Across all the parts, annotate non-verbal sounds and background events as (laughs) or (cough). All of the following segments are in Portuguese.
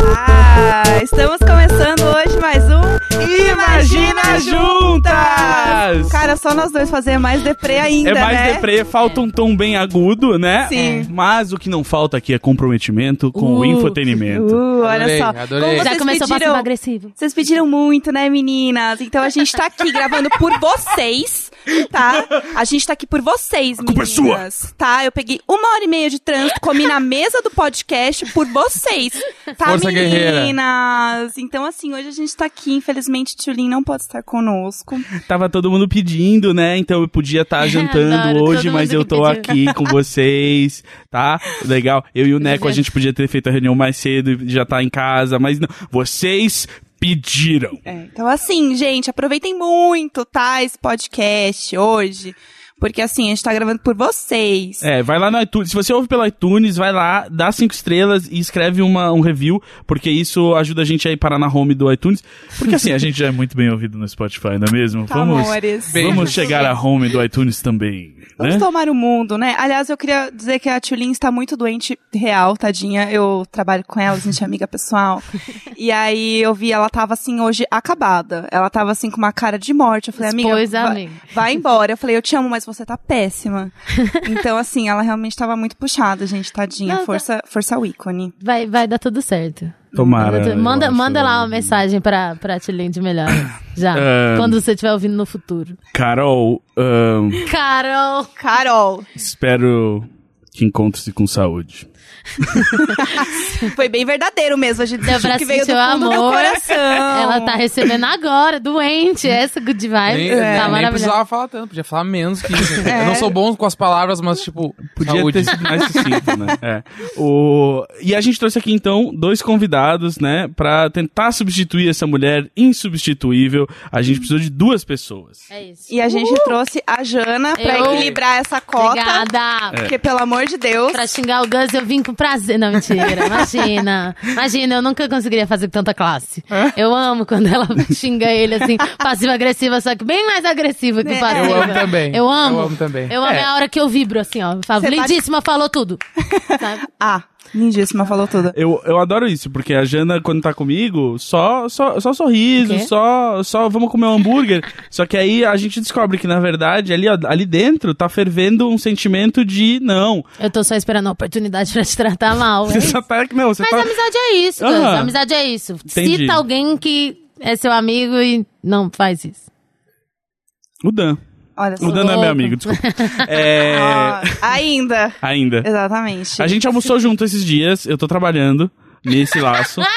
Olá! Estamos começando hoje mais um Imagina Juntas! Cara, só nós dois fazer mais deprê ainda, É mais né? deprê, falta um tom bem agudo, né? Sim. Mas o que não falta aqui é comprometimento com o Uh. infotenimento. Uh, olha Adorei, só. adorei. Como Já vocês começou pediram, passivo agressivo. Vocês pediram muito, né, meninas? Então a gente tá aqui gravando por vocês, tá? A gente tá aqui por vocês, culpa é meninas. Tá? Eu peguei uma hora e meia de trânsito, comi na mesa do podcast por vocês. Tá, Força guerreira. meninas? Então, assim, hoje a gente tá aqui. Infelizmente, Tchulin não pode estar conosco. Tava todo mundo pedindo, né? Então eu podia (laughs) estar jantando Adoro, hoje, mas eu tô pediu. aqui com vocês, tá? Legal. Eu e o Neco, a gente podia ter feito a reunião mais cedo e já tá em casa, mas não. Vocês pediram. É, então, assim, gente, aproveitem muito, tá? Esse podcast hoje. Porque, assim, a gente tá gravando por vocês. É, vai lá no iTunes. Se você ouve pelo iTunes, vai lá, dá cinco estrelas e escreve uma, um review, porque isso ajuda a gente a ir parar na home do iTunes. Porque assim, a gente já é muito bem ouvido no Spotify, não é mesmo? Tá, vamos amores. Bem- vamos chegar à home do iTunes também, Vamos né? tomar o mundo, né? Aliás, eu queria dizer que a Tulin está muito doente, real, tadinha. Eu trabalho com ela, a gente é amiga pessoal. e aí eu vi, ela tava assim, hoje, acabada. Ela tava assim, com uma cara de morte. Eu falei, amiga, Expôs a vai, amiga. vai embora. Eu falei, eu te amo, mas você tá péssima. (laughs) então, assim, ela realmente tava muito puxada, gente, tadinha. Não, tá- força, força o ícone. Vai, vai dar tudo certo. Tomara. Manda, manda, lá uma mensagem pra, pra Tilene de melhor. (clears throat) Já. Quando você estiver ouvindo no futuro. Carol, Carol! Carol, espero que encontre-se com saúde. (laughs) foi bem verdadeiro mesmo. A gente Deu pra que veio do fundo do amor. coração. Ela tá recebendo agora, doente. Essa good vibe. Nem, tá nem precisava falar tanto, podia falar menos que isso. Eu não sou bom com as palavras, mas tipo, Podia saúde. ter sido mais sucinto, né? É. O... E a gente trouxe aqui, então, dois convidados, né? Pra tentar substituir essa mulher insubstituível. A gente precisou de duas pessoas. É isso. E a gente trouxe a Jana pra Eu- equilibrar essa cota. Obrigada. Porque, pelo amor de Deus. Pra xingar o Gus, eu vim com prazer. Não, mentira. Imagina. Imagina, eu nunca conseguiria fazer tanta classe. Eu amo quando ela (laughs) xinga ele assim, passiva-agressiva, só que bem mais agressiva que É. passiva. Eu amo também. Eu amo. Eu amo também. Eu amo É. é a hora que eu vibro, assim, ó. Falo, tá- lindíssima, falou tudo. (laughs) Sabe? Ah, lindíssima, falou tudo. Eu, eu adoro isso, porque a Jana, quando tá comigo, só, só, só sorriso, só, só vamos comer um hambúrguer. (laughs) só que aí a gente descobre que, na verdade, ali, ó, ali dentro tá fervendo um sentimento de não. Eu tô só esperando a oportunidade pra te tratar mal. (laughs) Você é só tá. Não, você Mas tá. amizade é isso. A amizade é isso. Entendi. Cita alguém que é seu amigo e não faz isso. O Dan. Olha só. O Dan não é meu amigo, desculpa. (laughs) É. Ah, ainda. Ainda. Exatamente. A gente almoçou junto esses dias, eu tô trabalhando nesse laço. (laughs)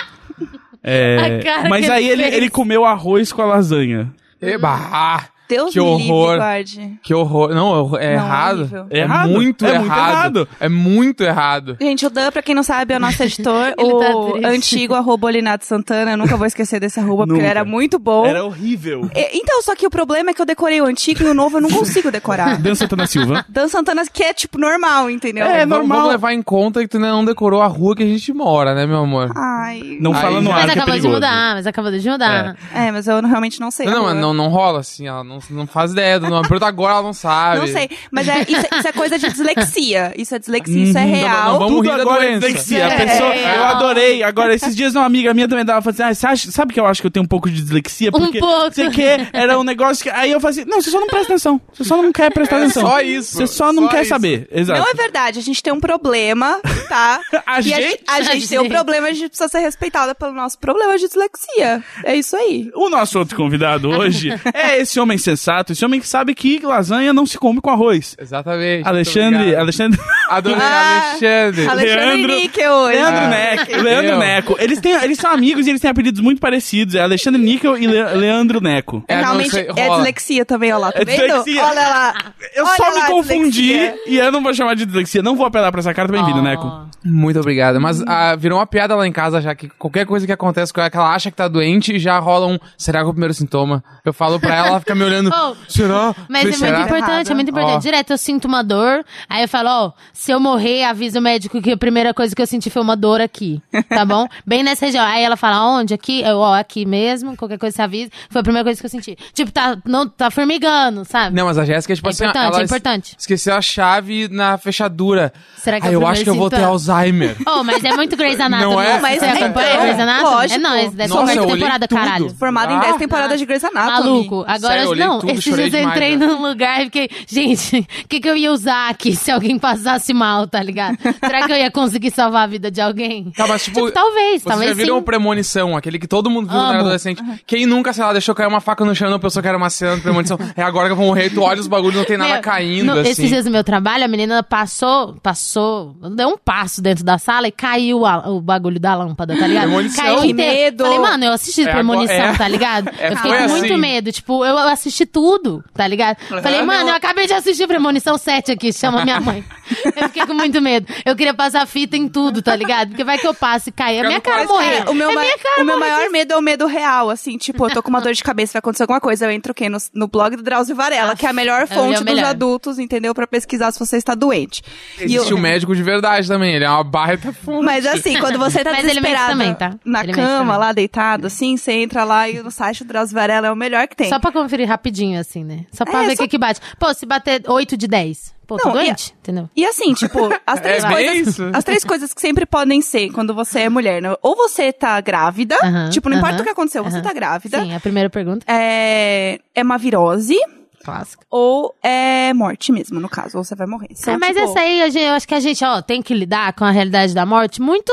É, mas que aí ele ele, ele comeu arroz com a lasanha. Eba! Deus que livre, horror. guarde. Que horror. Não, é Não, errado. horrível. É errado. muito É muito errado. errado. É muito errado. Gente, o Dan, pra quem não sabe, é o nosso (laughs) editor, Ele tá o triste. antigo arroba Olinato Santana. Eu nunca vou esquecer desse arroba, porque ele era muito bom. Era horrível. E- Então, só que o problema é que eu decorei o antigo e o novo eu não consigo decorar. (laughs) Dan Santana Silva. Dan Santana, que é, tipo, normal, entendeu? É, Vamos- normal. Vamos levar em conta que tu ainda não decorou a rua que a gente mora, né, meu amor? Ai... Não fala no ar Mas que é acabou de mudar, mas acabou de mudar. É, mas eu realmente não sei. Não, mas não, não rola assim, ela não, não faz ideia do nome. Pergunta agora, ela não sabe. Não sei, mas é, isso, é- isso é coisa de dislexia. Isso é dislexia, isso é Uhum. Não, real. não, vamos Tudo rir da agora é doença. dislexia. A É. pessoa, É. eu adorei. Agora, esses dias uma amiga minha também dava falando assim, ah, você acha, sabe que eu acho que eu tenho um pouco de dislexia? Um Porque pouco. Você quer, era um negócio que... Aí eu falei assim, não, você só não presta atenção. Você só não quer prestar É atenção. só isso. Você só não Só quer isso. saber. Exato. Não é verdade, a gente tem um problema, tá? (laughs) A e gente? a, a gente tem um problema, a gente precisa ser respeitada pelo nosso problema de dislexia. É isso aí. O nosso outro convidado (laughs) hoje é esse homem sensato, esse homem que sabe que lasanha não se come com arroz. Exatamente. Alexandre. Alexandre, Adorei, Ah, Alexandre. Alexandre Leandro- Níquel hoje. Leandro Ah, Neco, Leandro. Neco. Eles, têm, eles são amigos e eles têm apelidos muito parecidos. É Alexandre Níquel e Le- Leandro Neco. É, É, realmente é dislexia também, olha lá, tá É dislexia. Olha lá. Eu Olha só me lá, confundi dislexia. e eu não vou chamar de dislexia. Não vou apelar pra essa carta. Bem-vindo, Oh. Neco. Muito obrigado. Mas ah, virou uma piada lá em casa já que qualquer coisa que acontece com ela, que ela acha que tá doente, já rola um. Será que é o primeiro sintoma? Eu falo pra ela, ela fica me olhando. Oh, será? Mas Falei, é será? muito importante, é muito importante. Ó. Direto eu sinto uma dor, aí eu falo, ó, se eu morrer, avisa o médico que a primeira coisa que eu senti foi uma dor aqui, tá (laughs) bom? Bem nessa região. Aí ela fala, onde? Aqui? Eu, ó, aqui mesmo, qualquer coisa você avisa. Foi a primeira coisa que eu senti. Tipo, tá, não, tá formigando, sabe? Não, mas a Jéssica, tipo É assim, importante, ela é importante. esqueceu a chave na fechadura. Será que é Aí o eu acho que eu vou ter Alzheimer. (laughs) Oh, mas é muito Grey's Anatomy. Não é? Mas você É, acompanha então, Grey's Anatomy? lógico. É Nossa, ser eu muita olhei temporada, tudo. caralho. Formada em Ah, 10 temporadas de Grey's Anatomy. Maluco, agora Sério, eu não, tudo, esses chorei dias eu demais, entrei né? num lugar e fiquei, gente, o que, que eu ia usar aqui se alguém passasse mal, tá ligado? Será que eu ia conseguir salvar a vida de alguém? Tá, mas tipo, talvez, Vocês talvez já viram sim. o Premonição, aquele que todo mundo viu quando era adolescente. Quem nunca, sei lá, deixou cair uma faca no chão e não pensou que era uma cena de Premonição. É agora que eu vou morrer, tu olha os bagulhos não tem nada Meu, caindo, no- assim. Esses dias no meu trabalho, a menina passou, passou, deu um passo dentro da sala e caiu a- o bagulho da lâmpada, tá ligado? Premonição. Caiu inteiro. medo. Falei, mano, eu assisti É, Premonição, é. tá ligado? É, eu fiquei com muito assim. medo. Tipo, eu, eu assisti tudo, tá ligado? Falei, Aham. mano, eu acabei de assistir Premonição 7 aqui, chama minha mãe. (laughs) eu fiquei com muito medo. Eu queria passar fita em tudo, tá ligado? Porque vai que eu passo e cai. É Fica minha no cara morrer. É, o meu, é ma- minha cara o meu maior medo é o medo real, assim, tipo, eu tô com uma dor de cabeça, vai acontecer alguma coisa, eu entro o quê? No, no blog do Drauzio Varela, que é a melhor é fonte dos melhor. adultos, entendeu? Pra pesquisar se você está doente. E Existe eu- o médico de verdade também, ele é uma baita fonte. Mas assim, quando você tá (laughs) Mas desesperada também, tá? na Ele cama, lá deitado, assim, você entra lá e o site do Drauzio Varela é o melhor que tem. Só pra conferir rapidinho, assim, né? Só pra É, ver o só- que que bate. Pô, se bater 8 de 10, pô, tô Não, e- doente, entendeu? E assim, tipo, (laughs) as três É coisas. As três coisas que sempre podem ser quando você é mulher, né? Ou você tá grávida, Aham, tipo, não importa aham, o que aconteceu, você aham. tá grávida. Sim, a primeira pergunta. É, é uma virose. Clássica. Ou é morte mesmo, no caso, ou você vai morrer. São, é, mas tipo, essa aí, a gente- eu acho que a gente, ó, tem que lidar com a realidade da morte muito.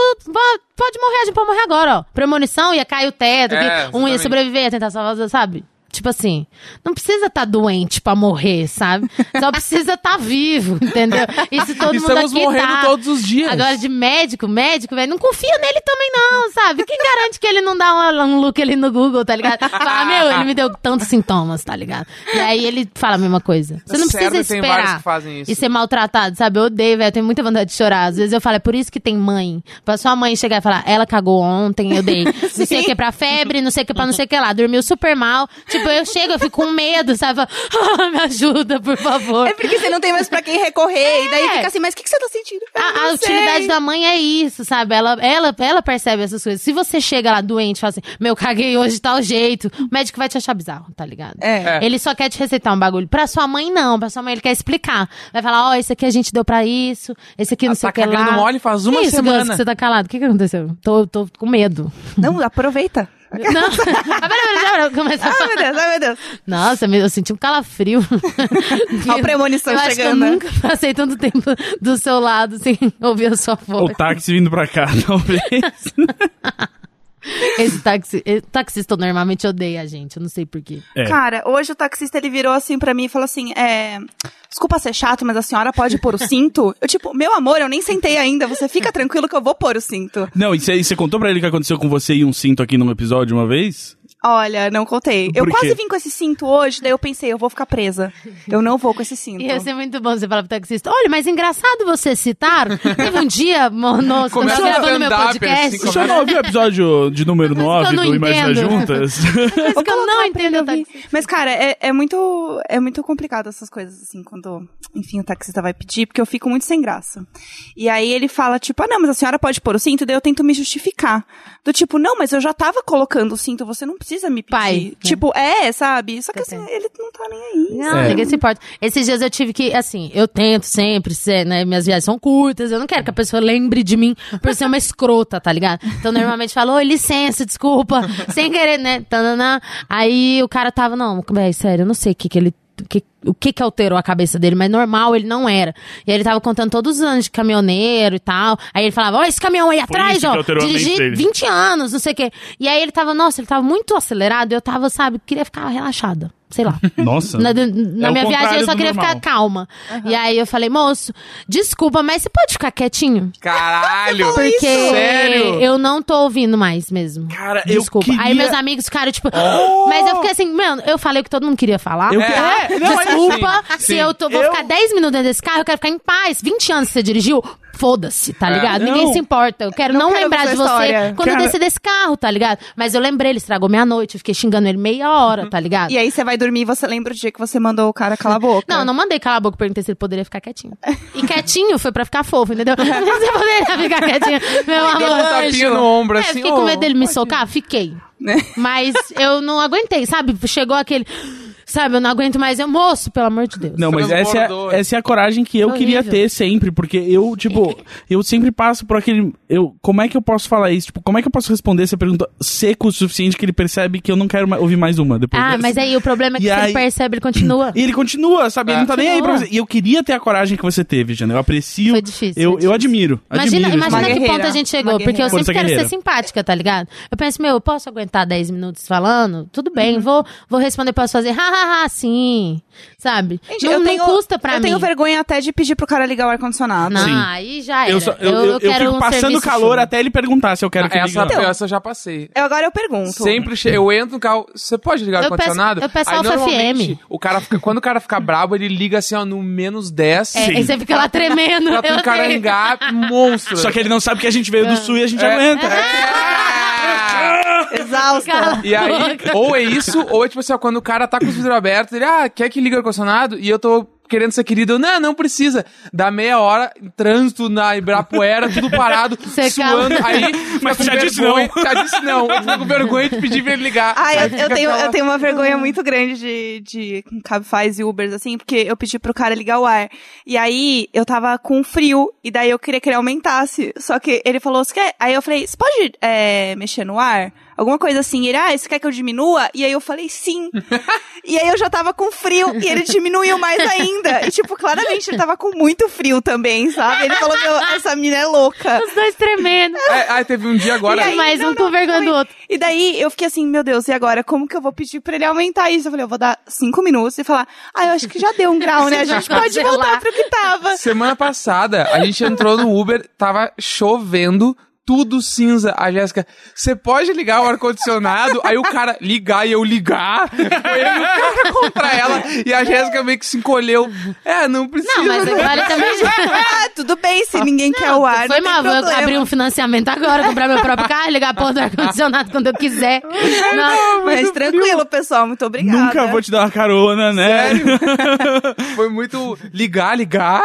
Pode morrer, a gente pode morrer agora, ó. Premonição ia cair o teto, É, um ia sobreviver, ia tentar salvar, sabe? Tipo assim, não precisa estar doente pra morrer, sabe? Só (laughs) precisa estar vivo, entendeu? Isso todo Estamos mundo aqui morrendo tá. todos os dias. Agora, de médico, médico, velho, não confia nele também não, sabe? Quem garante que ele não dá um, um look ali no Google, tá ligado? Fala, (laughs) meu, ele me deu tantos sintomas, tá ligado? E aí ele fala a mesma coisa. Você não precisa vários esperar que fazem isso. e ser maltratado, sabe? Eu odeio, velho, eu tenho muita vontade de chorar. Às vezes eu falo, é por isso que tem mãe. Pra sua mãe chegar e falar, ela cagou ontem, eu dei não sei o (laughs) que pra febre, não sei o que pra não sei o que lá, dormiu super mal. Tipo, eu chego, eu fico com medo, sabe? Ah, me ajuda, por favor. É porque você não tem mais pra quem recorrer. E daí É. fica assim, mas o que, que você tá sentindo? Eu A, a utilidade da mãe é isso, sabe? Ela, ela, ela percebe essas coisas. Se você chega lá doente e fala assim, meu, caguei hoje de tal jeito, o médico vai te achar bizarro, tá ligado? É. É. Ele só quer te receitar um bagulho. Pra sua mãe, não. Pra sua mãe, ele quer explicar. Vai falar, ó, esse aqui a gente deu pra isso, esse aqui não Ah, sei tá o que lá. cagando mole faz uma que isso, semana. Que você tá calado? O que que aconteceu? Tô, tô com medo. Não, aproveita. Não. (laughs) Ah, pera, pera, pera, começa a Ai, falar. meu Deus, ai, meu Deus. Nossa, eu senti um calafrio. (laughs) Ó a premonição eu que eu chegando, né? nunca passei tanto tempo do seu lado sem ouvir a sua O voz. táxi vindo pra cá, (laughs) talvez. Esse taxi, taxista normalmente odeia a gente, eu não sei porquê. É. Cara, hoje o taxista ele virou assim pra mim e falou assim: é. Desculpa ser chato, mas a senhora pode pôr o cinto? Eu, tipo, meu amor, eu nem sentei ainda. Você fica tranquilo que eu vou pôr o cinto. Não, e você você contou pra ele o que aconteceu com você e um cinto aqui num episódio uma vez? Olha, não contei. Eu quase vim com esse cinto hoje, daí eu pensei, eu vou ficar presa. Eu não vou com esse cinto. Ia ser muito bom você falar pro taxista, olha, mas engraçado você citar, teve um dia, eu Começa tava gravando meu podcast, assim, Você já não ouviu o episódio de número Coisa que 9 eu não do Imagina. Juntas? coisa que eu não entendo. (laughs) (laughs) Mas, cara, é, é muito é muito complicado essas coisas, assim, quando, enfim, o taxista vai pedir, porque eu fico muito sem graça. E aí ele fala, tipo, ah, não, mas a senhora pode pôr o cinto, daí eu tento me justificar. Do tipo, não, mas eu já tava colocando o cinto, você não precisa me pedir. Pai, né? Tipo, é, sabe? Só que assim, Depende. ele não tá nem aí. Não, É. ninguém se importa. Esses dias eu tive que, assim, eu tento sempre ser, né? Minhas viagens são curtas, eu não quero que a pessoa lembre de mim por ser uma escrota, tá ligado? Então, normalmente falo, oi, licença, desculpa, (laughs) sem querer, né? Aí o cara tava, não, véi, sério, eu não sei o que que ele. O que- o que que alterou a cabeça dele, mas normal ele não era. E aí ele tava contando todos os anos de caminhoneiro e tal. Aí ele falava, ó, esse caminhão aí atrás, isso que ó, dirigi dele. 20 anos, não sei o quê. E aí ele tava, nossa, ele tava muito acelerado, e eu tava, sabe, queria ficar relaxada. Sei lá. (laughs) Nossa. Na, na É minha viagem eu só queria normal. ficar calma. E aí eu falei, moço, desculpa, mas você pode ficar quietinho? Caralho! Porque Sério? eu não tô ouvindo mais mesmo. Cara, eu Desculpa. queria- Aí meus amigos ficaram tipo. Mas eu fiquei assim, mano, eu falei o que todo mundo queria falar. Eu tá? que- É, não, mas Desculpa sim, se sim. eu tô, vou Eu- ficar 10 minutos dentro desse carro, eu quero ficar em paz. 20 anos que você dirigiu, foda-se, tá ligado? não. Ninguém se importa. Eu quero Não não, quero lembrar de você história. quando Cara- eu descer desse carro, tá ligado? Mas eu lembrei, ele estragou minha noite, eu fiquei xingando ele meia hora, tá ligado? E aí você vai dormir e você lembra o dia que você mandou o cara calar a boca. Não, não mandei calar a boca, perguntei se ele poderia ficar quietinho. E quietinho foi pra ficar fofo, entendeu? (laughs) Você poderia ficar quietinho, meu Deu um amor. tapinha no ombro, É, assim, fiquei com medo dele me socar? Fiquei. Mas eu não aguentei, sabe? Chegou aquele. Sabe, eu não aguento mais. Eu, moço, pelo amor de Deus. Não, mas essa é, essa é a coragem que eu Horrível. queria ter sempre, porque eu, tipo, (laughs) eu sempre passo por aquele. Eu, como é que eu posso falar isso? Tipo, como é que eu posso responder essa pergunta seco o suficiente que ele percebe que eu não quero ma- ouvir mais uma depois Ah, dessa? mas aí o problema é que E se aí- ele percebe, ele continua. (clears throat) E ele continua, sabe? Ele não tá nem aí pra Continua. você. E eu queria ter a coragem que você teve, Jana. Eu aprecio. Foi difícil, Eu, foi eu difícil. admiro. Imagina, admiro imagina que ponto a gente chegou, porque eu sempre Força quero guerreira. ser simpática, tá ligado? Eu penso, meu, eu posso aguentar 10 minutos falando? Tudo bem, Uhum. vou, vou responder, posso fazer (laughs) hahaha, sim, sabe? Gente, não, eu não tenho, custa pra eu mim. tenho vergonha até de pedir pro cara ligar o ar-condicionado. Não, Sim. aí já era. Eu, só- eu, eu, eu quero fico um passando calor até ele perguntar se eu quero que essa, liga. essa eu já passei. Eu, agora eu pergunto. Sempre che... eu entro no carro, você pode ligar o Eu peço- ar-condicionado? eu peço Aí, FM. O cara fica, quando o cara fica brabo, ele liga assim, ó, no menos 10. É, aí você fica lá tremendo. Pra eu sei. encarangar monstro. Só que ele não sabe que a gente veio do sul e a gente É. aguenta. É. (laughs) Exausta. Cala E aí, boca. ou é isso, ou é tipo assim, ó, quando o cara tá com os vidros abertos, ele, ah, quer que liga o ar-condicionado? E eu tô querendo ser querido, eu, não, não precisa. Dá meia hora, trânsito na Ibirapuera, tudo parado, (laughs) Você suando, calma. aí... Mas tu já disse vergonha- não. Já disse não, com vergonha de pedir pra ele ligar. Ah, eu, eu, tenho, aquela- eu tenho uma vergonha muito grande de, de Cabify e Ubers, assim, porque eu pedi pro cara ligar o ar. E aí, eu tava com frio, e daí eu queria que ele aumentasse. Só que ele falou, você quer... Aí eu falei, você pode é, mexer no ar? Alguma coisa assim. Ele, ah, você quer que eu diminua? E aí eu falei, sim. (laughs) e aí eu já tava com frio, e ele diminuiu mais ainda. E, tipo, claramente ele tava com muito frio também, sabe? Ele falou, meu, essa menina é louca. Os dois tremendo. É, aí teve um dia agora... E aí, mais não, um com vergonha do outro. E daí eu fiquei assim, meu Deus, e agora? Como que eu vou pedir pra ele aumentar isso? Eu falei, eu vou dar cinco minutos e falar, ah, eu acho que já deu um grau, né? A gente pode voltar pro que tava. Semana passada, a gente entrou no Uber, tava chovendo, tudo cinza. A Jéssica, você pode ligar o ar-condicionado? Aí o cara ligar e eu ligar. Foi (laughs) ele o cara contra ela. E a Jéssica meio que se encolheu. É, não precisa. Não, mas né? agora também. (laughs) Ah, tudo bem, se ninguém quer o ar, Foi não mal, vou abrir um financiamento agora, comprar meu próprio carro, ligar a porra do ar-condicionado quando eu quiser. (laughs) Não, Mas tranquilo, pessoal, muito obrigada. Nunca vou te dar uma carona, né? Sério? Foi muito ligar, ligar.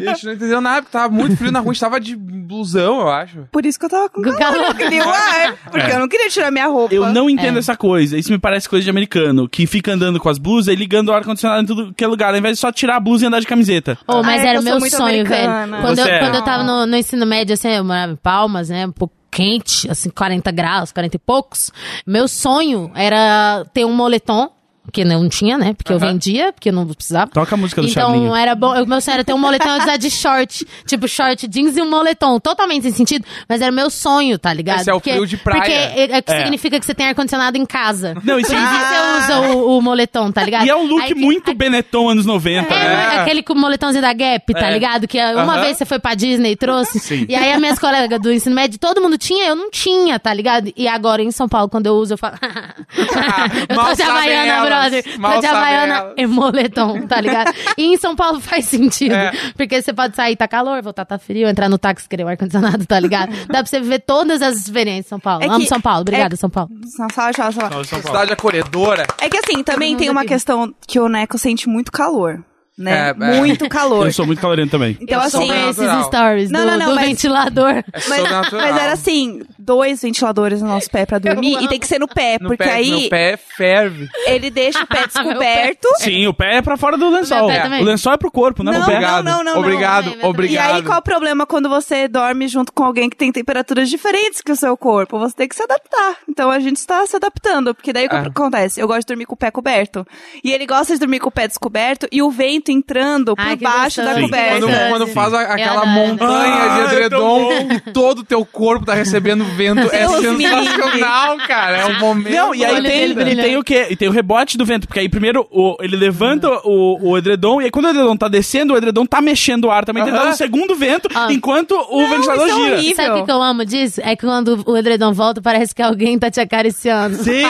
E a gente não entendeu nada, porque tava muito frio na rua, a gente tava de blusão, eu acho. Por isso que eu tava com calor, calor. eu queria o ar, porque É. eu não queria tirar minha roupa. Eu não entendo É. essa coisa. Isso me parece coisa de americano, que fica andando com as blusas e ligando o ar-condicionado em tudo que é lugar, ao invés de só tirar a blusa e andar de camiseta. Oh, mas Ah, é era o meu sonho, americana. velho. Quando, eu, é. quando eu tava no, no ensino médio, assim, eu morava em Palmas, né? Um pouco quente, assim, 40 graus, 40 e poucos. Meu sonho era ter um moletom. Que não tinha, né? Porque eu Aham. vendia, porque eu não precisava. Toca a música do Então Charlinho. era bom. O meu sonho era ter um moletom usar de short. (laughs) Tipo, short jeans e um moletom. Totalmente sem sentido. Mas era meu sonho, tá ligado? Esse é o frio de praia. Porque é, é que É. significa que você tem ar-condicionado em casa. Não, Por isso você usa o, o moletom, tá ligado? E é um look Aí muito aí- Benetton anos 90, é, né? aquele com o moletãozinho da Gap, tá É. ligado? Que uma Aham. vez você foi pra Disney e trouxe. Sim. E aí as minhas colegas do ensino médio, todo mundo tinha, eu não tinha, tá ligado? E agora em São Paulo, quando eu uso, eu falo. (laughs) (laughs) eu tô de Havaiana, brother. tô de Havaiana e moletom, tá ligado? (laughs) E em São Paulo faz sentido. É. Porque você pode sair, tá calor, voltar, tá frio, entrar no táxi, querer o ar-condicionado, tá ligado? Dá pra você viver todas as experiências em São Paulo. É Amo que- São Paulo, obrigada, é- São Paulo. Só fala, fala, fala. Cidade acolhedora. É que assim, também tem uma aqui. questão que o Neco sente muito calor, né? É, é. Muito calor. Eu sou muito calorento também. Então Eu sou assim, Esses stories Não, do, não, não, do mas- ventilador. É Mas, mas era assim, dois ventiladores no nosso pé pra dormir e tem que ser no pé, No porque pé, aí Meu pé ferve. ele deixa o pé (laughs) descoberto. Sim, o pé é pra fora do lençol. O lençol é pro corpo, não, é Não, pro pé. Obrigado. não, não, não. obrigado, obrigado. E aí, qual é o problema quando você dorme junto com alguém que tem temperaturas diferentes que o seu corpo? Você tem que se adaptar. Então a gente está se adaptando, porque daí o que acontece? Eu gosto de dormir com o pé coberto. E ele gosta de dormir com o pé descoberto e o vento entrando por Ai, baixo da coberta. Quando, quando faz a- aquela adoro. montanha Ah, de é edredom e todo o teu corpo tá recebendo vento é Deus me sensacional, cara. É um momento. Não, e aí tem, e tem o quê? E tem o rebote do vento, porque aí primeiro o- ele levanta o, o edredom, e aí quando o edredom tá descendo, o edredom tá mexendo o ar também, tentando Aham. um segundo vento, Ah. enquanto o ventilador isso é gira. horrível. Sabe o que, eu amo disso? É que quando o edredom volta, parece que alguém tá te acariciando. Sim!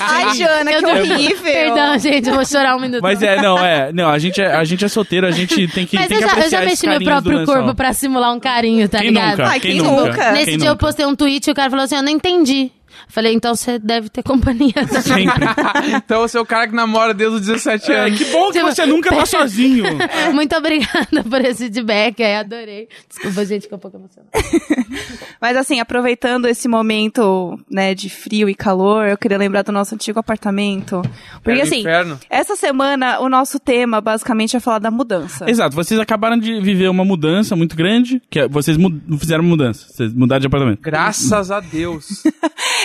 Ai, (laughs) Jana, Eu que horrível. Perdão, gente, eu vou chorar um minuto. Mas é, não, é. Não, a gente é, a gente é solteiro, a gente tem que, (laughs) Mas tem eu que já, eu já mexi meu próprio corpo pra simular um carinho, tá Quem ligado? nunca? Ai, quem quem nunca? nunca? Nesse Quem dia eu nunca? postei um tweet e o cara falou assim: Eu não entendi. Falei, então você deve ter companhia. (laughs) Sempre. (laughs) então você é o cara que namora desde os 17 É, anos. que bom que Tipo, você nunca tá (laughs) sozinho. Muito obrigada por esse feedback, aí adorei. Desculpa, gente, que eu um pouco emocionada. Mas assim, aproveitando esse momento, né, de frio e calor, eu queria lembrar do nosso antigo apartamento. Porque o assim, inferno. essa semana o nosso tema basicamente é falar da mudança. Exato, vocês acabaram de viver uma mudança muito grande, que é- vocês fizeram mudança, vocês mudaram de apartamento. Graças a Deus.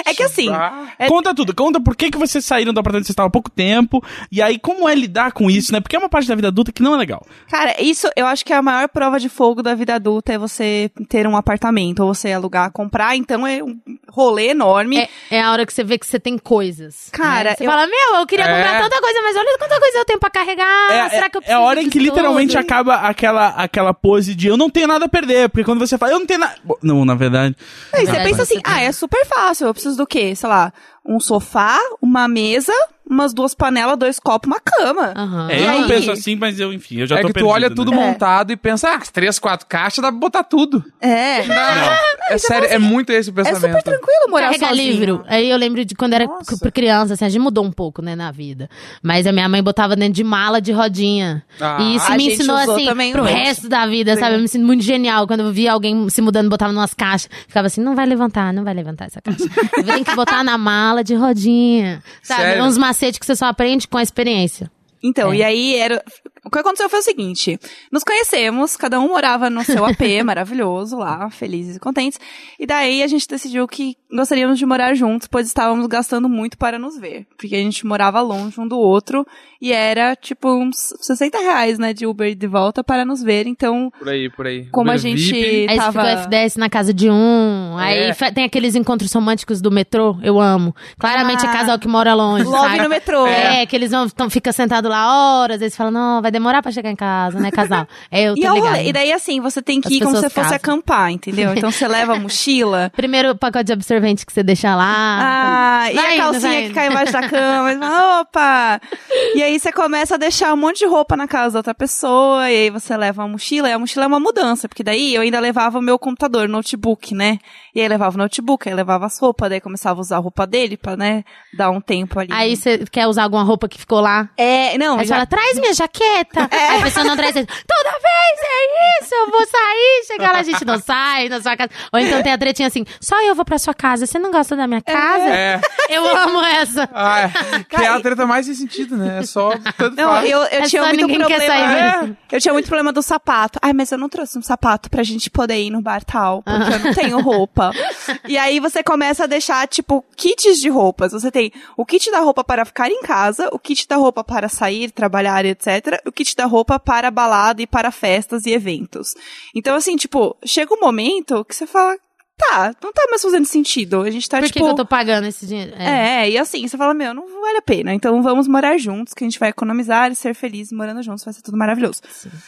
É que assim, Ah. É- Conta tudo, conta por que, que vocês saíram do apartamento que vocês estavam há pouco tempo, e aí como é lidar com isso, né? Porque é uma parte da vida adulta que não é legal. cara, isso eu acho que é a maior prova de fogo da vida adulta é você ter um apartamento, ou você alugar, comprar, então é um rolê enorme. É, é a hora que você vê que você tem coisas. Cara, né? Você eu- fala, meu, eu queria É. comprar tanta coisa, mas olha quanta coisa eu tenho pra carregar. é, Ah, Será é- que eu é preciso a hora em que literalmente tudo? acaba aquela, aquela pose de eu não tenho nada a perder, porque quando você fala, eu não tenho nada. Não, na verdade. Aí você Verdade, pensa assim, ah, é super fácil, eu preciso do quê? Sei lá, um sofá, uma mesa, umas duas panelas, dois copos, uma cama. Aham. É, eu não penso assim, mas eu, enfim, eu já é tô que tu olha né? tudo É. montado e pensa, ah, três, quatro caixas, dá pra botar tudo. É. É sério, é muito esse o É pensamento. super tranquilo morar Carregar sozinho. livro. Aí eu lembro de quando era Nossa. c- criança, assim, a gente mudou um pouco, né, na vida. Mas a minha mãe botava dentro de mala de rodinha. Ah. e isso A me ensinou, assim, também pro monte. resto da vida, sabe? Eu me sinto muito genial. Quando eu via alguém se mudando, botava numas caixas. Ficava assim, não vai levantar, não vai levantar essa caixa. Tem que botar na mala de rodinha. Sabe? Sério? Uns macetes que você só aprende com a experiência. Então, É. e aí era. O que aconteceu foi o seguinte: nos conhecemos, cada um morava no seu AP (laughs) maravilhoso lá, felizes e contentes. E daí a gente decidiu que gostaríamos de morar juntos, pois estávamos gastando muito para nos ver. Porque a gente morava longe um do outro e era tipo uns 60 reais, né, de Uber de volta para nos ver. Então, Por aí, por aí. como a Uber gente VIP. Aí tava. fica o FDS na casa de um. Aí É. fa- tem aqueles encontros românticos do metrô, eu amo. Claramente Ah. é casal que mora longe. Logo sabe? no metrô. É, que eles vão, tão, fica sentado lá horas, eles falam, não, vai demorar pra chegar em casa, né, casal? É, eu tô E, ligado. e daí, assim, você tem que As ir como se fosse acampar, entendeu? Então você leva a mochila. (laughs) Primeiro o pacote de absorvente que você deixa lá. Ah, e a indo, calcinha que cai embaixo da cama, fala, opa! E aí você começa a deixar um monte de roupa na casa da outra pessoa, e aí você leva uma mochila, e a mochila é uma mudança, porque daí eu ainda levava o meu computador, notebook, né? E aí levava o notebook, aí levava as roupas, daí começava a usar a roupa dele pra, né, dar um tempo ali. Aí você quer usar alguma roupa que ficou lá? É, não, Aí você já- fala, traz minha jaqueta. Aí a pessoa não traz. você, Toda vez é isso, eu vou sair. Chegar lá, a gente não sai na sua casa. Ou então tem a tretinha assim, só eu vou pra sua casa. Você não gosta da minha casa? É. Eu amo essa. Ah, é. Que é a treta mais sem sentido, né? É só tanto Não, faz. eu, eu É tinha só muito ninguém quer problema. sair É, eu tinha muito problema do sapato. Ai, mas eu não trouxe um sapato pra gente poder ir no bar tal, porque eu não tenho roupa. (laughs) E aí você começa a deixar, tipo, kits de roupas. Você tem o kit da roupa para ficar em casa, o kit da roupa para sair, trabalhar, etc. O kit da roupa para balada e para festas e eventos. Então, assim, tipo, chega um momento que você fala, tá, não tá mais fazendo sentido. A gente tá, Por que, tipo... que eu tô pagando esse dinheiro? É, e assim, você fala, meu, não vale a pena. Então vamos morar juntos, que a gente vai economizar e ser feliz morando juntos, vai ser tudo maravilhoso.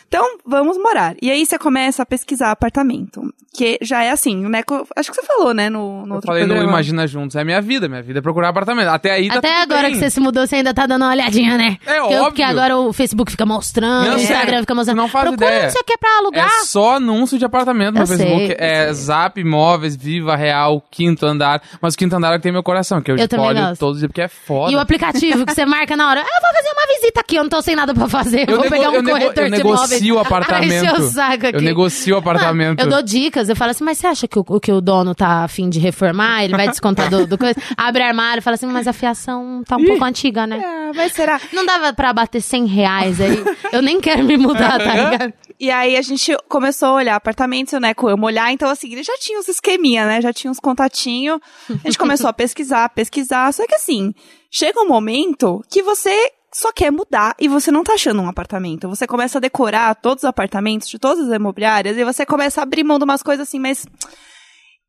Então, vamos morar. E aí você começa a pesquisar apartamento. Que já é assim, o Neco. Acho que você falou, né, no, no Eu outro falei no programa. Imagina Juntos. É minha vida. Minha vida é procurar apartamento. Até aí tá Até tudo agora bem. que você se mudou, você ainda tá dando uma olhadinha, né? É porque, óbvio. Porque agora o Facebook fica mostrando, Não, o Instagram sério, fica mostrando. não faz Procura ideia. sei o que é pra alugar. É só anúncio de apartamento no Eu sei, Facebook. eu é Zap, Imóveis, Viva Real, Quinto Andar. Mas o Quinto Andar é que tem meu coração, que eu, Eu olho todos os dias porque é foda. E o aplicativo que você (laughs) marca na hora. Ah, eu vou fazer uma visita aqui, eu não tô sem nada pra fazer. Eu, Eu vou nego- pegar um eu corretor eu de imóveis. (laughs) negocio o apartamento. Eu negocio o apartamento. Eu dou dicas, eu falo assim, mas você acha que o, que o dono tá afim de reformar, ele vai descontar do, do coisa? (laughs) Abre armário fala assim, mas a fiação tá um pouco antiga, né? Ah, mas será? Não dava pra bater 100 reais aí. Eu nem quero me mudar, tá ligado? E aí a gente começou a olhar apartamentos, Neco eu olhar, então assim, ele já tinha uns esqueminha, né? Já tinha uns contatinhos. A gente começou a (laughs) pesquisar, pesquisar, só que assim, chega um momento que você só quer mudar e você não tá achando um apartamento. Você começa a decorar todos os apartamentos de todas as imobiliárias e você começa a abrir mão de umas coisas assim, mas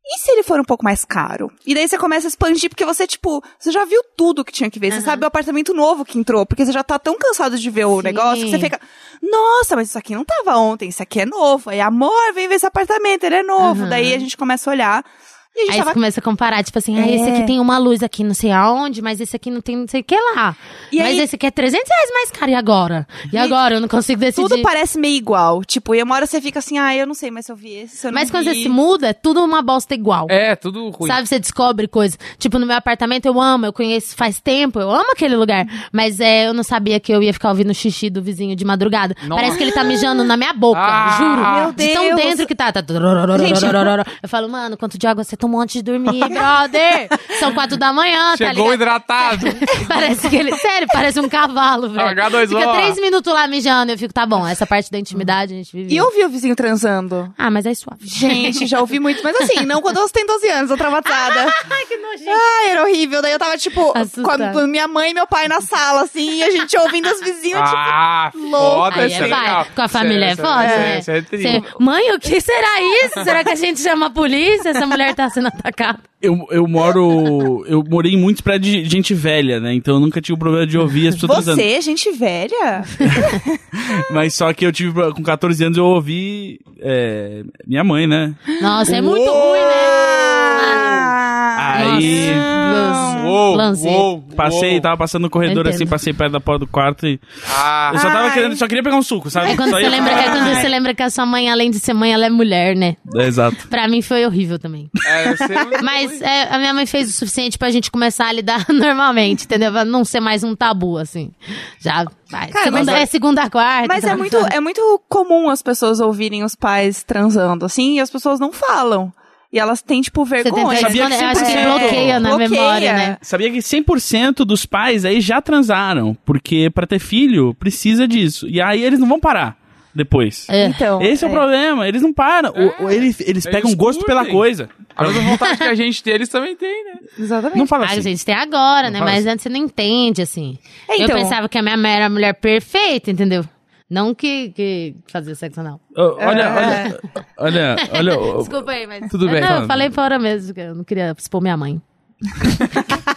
E se ele for um pouco mais caro? E daí você começa a expandir, porque você, tipo, você já viu tudo que tinha que ver. Você sabe o apartamento novo que entrou, porque você já tá tão cansado de ver o Sim. negócio que você fica, nossa, mas isso aqui não tava ontem, isso aqui é novo. Aí, amor, vem ver esse apartamento, ele é novo. Aham. Daí a gente começa a olhar. E a gente Aí tava você começa a comparar, tipo assim, ah, esse É. aqui tem uma luz aqui não sei aonde, mas esse aqui não tem não sei o que lá. E mas aí- esse aqui é 300 reais mais caro, e agora? E, agora? Eu não consigo decidir. Tudo parece meio igual. Tipo, e uma hora você fica assim, ah, eu não sei, mas se eu vi esse, se eu não Mas quando vi... você se muda, é tudo uma bosta igual. É, tudo ruim. Sabe, você descobre coisas. Tipo, no meu apartamento eu amo, eu conheço faz tempo, eu amo aquele lugar. Mas é, eu não sabia que eu ia ficar ouvindo o xixi do vizinho de madrugada. Nossa. Parece que ele tá mijando na minha boca, Ah, juro. meu De tão Deus. dentro que tá. tá... Eu falo, mano, quanto de água você tomou antes de dormir, brother? (laughs) São quatro da manhã, tá Chegou ligado? hidratado. (laughs) Parece que ele. Sério, parece um cavalo, velho. H2O. Fica três minutos lá mijando. Eu fico, tá bom, essa parte da intimidade a gente vive. E eu vi o vizinho transando. Ah, mas é suave. Gente, já ouvi muito, mas assim, não quando você tem 12 anos, eu traumatizada. (laughs) Ai, que nojento. Ai, era horrível. Daí eu tava, tipo, com, a, Assustada. com minha mãe e meu pai na sala, assim, e a gente ouvindo os vizinhos, tipo, Ah, louco. foda, Aí é é legal. Com a família é Isso foda, isso né? É triste. Você, Mãe, o que será isso? Será que a gente chama a polícia? Essa mulher tá sendo atacada. Eu, eu moro. Eu morei em muitos prédios de gente velha, né? Então eu nunca tive o problema de ouvir as pessoas transando. Você, gente velha? (laughs) Mas só que eu tive. Com 14 anos eu ouvi. é, minha mãe, né? Nossa, é muito ruim, né? Aí. Nossa, Uou, Lancei. uou, Passei, uou. tava passando no corredor assim, passei perto da porta do quarto e. Ah, Eu só tava Ai. querendo, só queria pegar um suco, sabe? É quando, Só você ia- lembra, é quando você lembra que a sua mãe, além de ser mãe, ela é mulher, né? É, exato. Pra mim foi horrível também. (laughs) é, Mas é, a minha mãe fez o suficiente pra gente começar a lidar (laughs) normalmente, entendeu? Pra não ser mais um tabu, assim. Já vai. Cara, segunda, mas- é segunda, quarta. Mas é tá? muito, é muito comum as pessoas ouvirem os pais transando, assim, e as pessoas não falam. E elas têm, tipo, vergonha. Sabia que eu acho que 100% bloqueia na bloqueia. memória, né? Sabia que 100% dos pais aí já transaram, porque pra ter filho precisa disso. E aí eles não vão parar depois. É. Então, Esse é o problema, eles não param. O- o- eles, eles pegam gosto curtem. pela coisa. A mesma vontade que a gente tem, eles também têm, né? (laughs) Exatamente. Não fala Ah, assim. gente, tem agora, né? fala Mas assim. antes você não entende, assim. É, Eu então. pensava que a minha mãe era a mulher perfeita, entendeu? Não que, que fazia sexo anal. Ó, Olha, É. olha, olha, olha. (laughs) Desculpa aí, mas... Tudo bem. Não, eu falei fora mesmo, que eu não queria expor minha mãe. (laughs)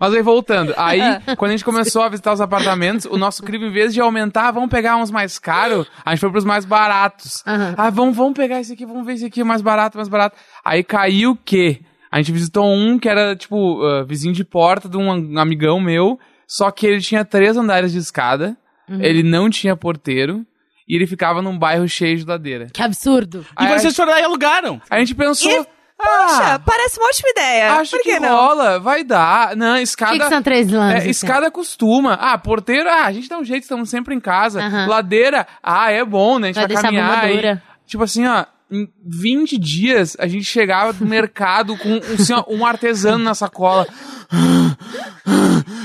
Mas aí voltando, aí Ah. (laughs) quando a gente começou a visitar os apartamentos, o nosso crivo, em vez de aumentar, vamos pegar uns mais caros, a gente foi pros mais baratos. Aham. Ah, vamos, vamos pegar esse aqui, vamos ver esse aqui, mais barato, mais barato. Aí caiu o quê? A gente visitou um que era, tipo, ah, vizinho de porta de um amigão meu, só que ele tinha três andares de escada, Uhum. ele não tinha porteiro, e ele ficava num bairro cheio de ladeira. Que absurdo. E Aí vocês foram lá e alugaram. A gente pensou... E- Poxa, ah, parece uma ótima ideia. acho Por que, que não? rola, vai dar. Não, escada... que, que são três lances? É, escada costuma. Ah, porteiro, ah, a gente dá um jeito, estamos sempre em casa. Ladeira, ah, é bom, né? A gente Vai vai, caminhar. tipo assim, ó, em 20 dias a gente chegava do mercado com ó, um artesano na sacola.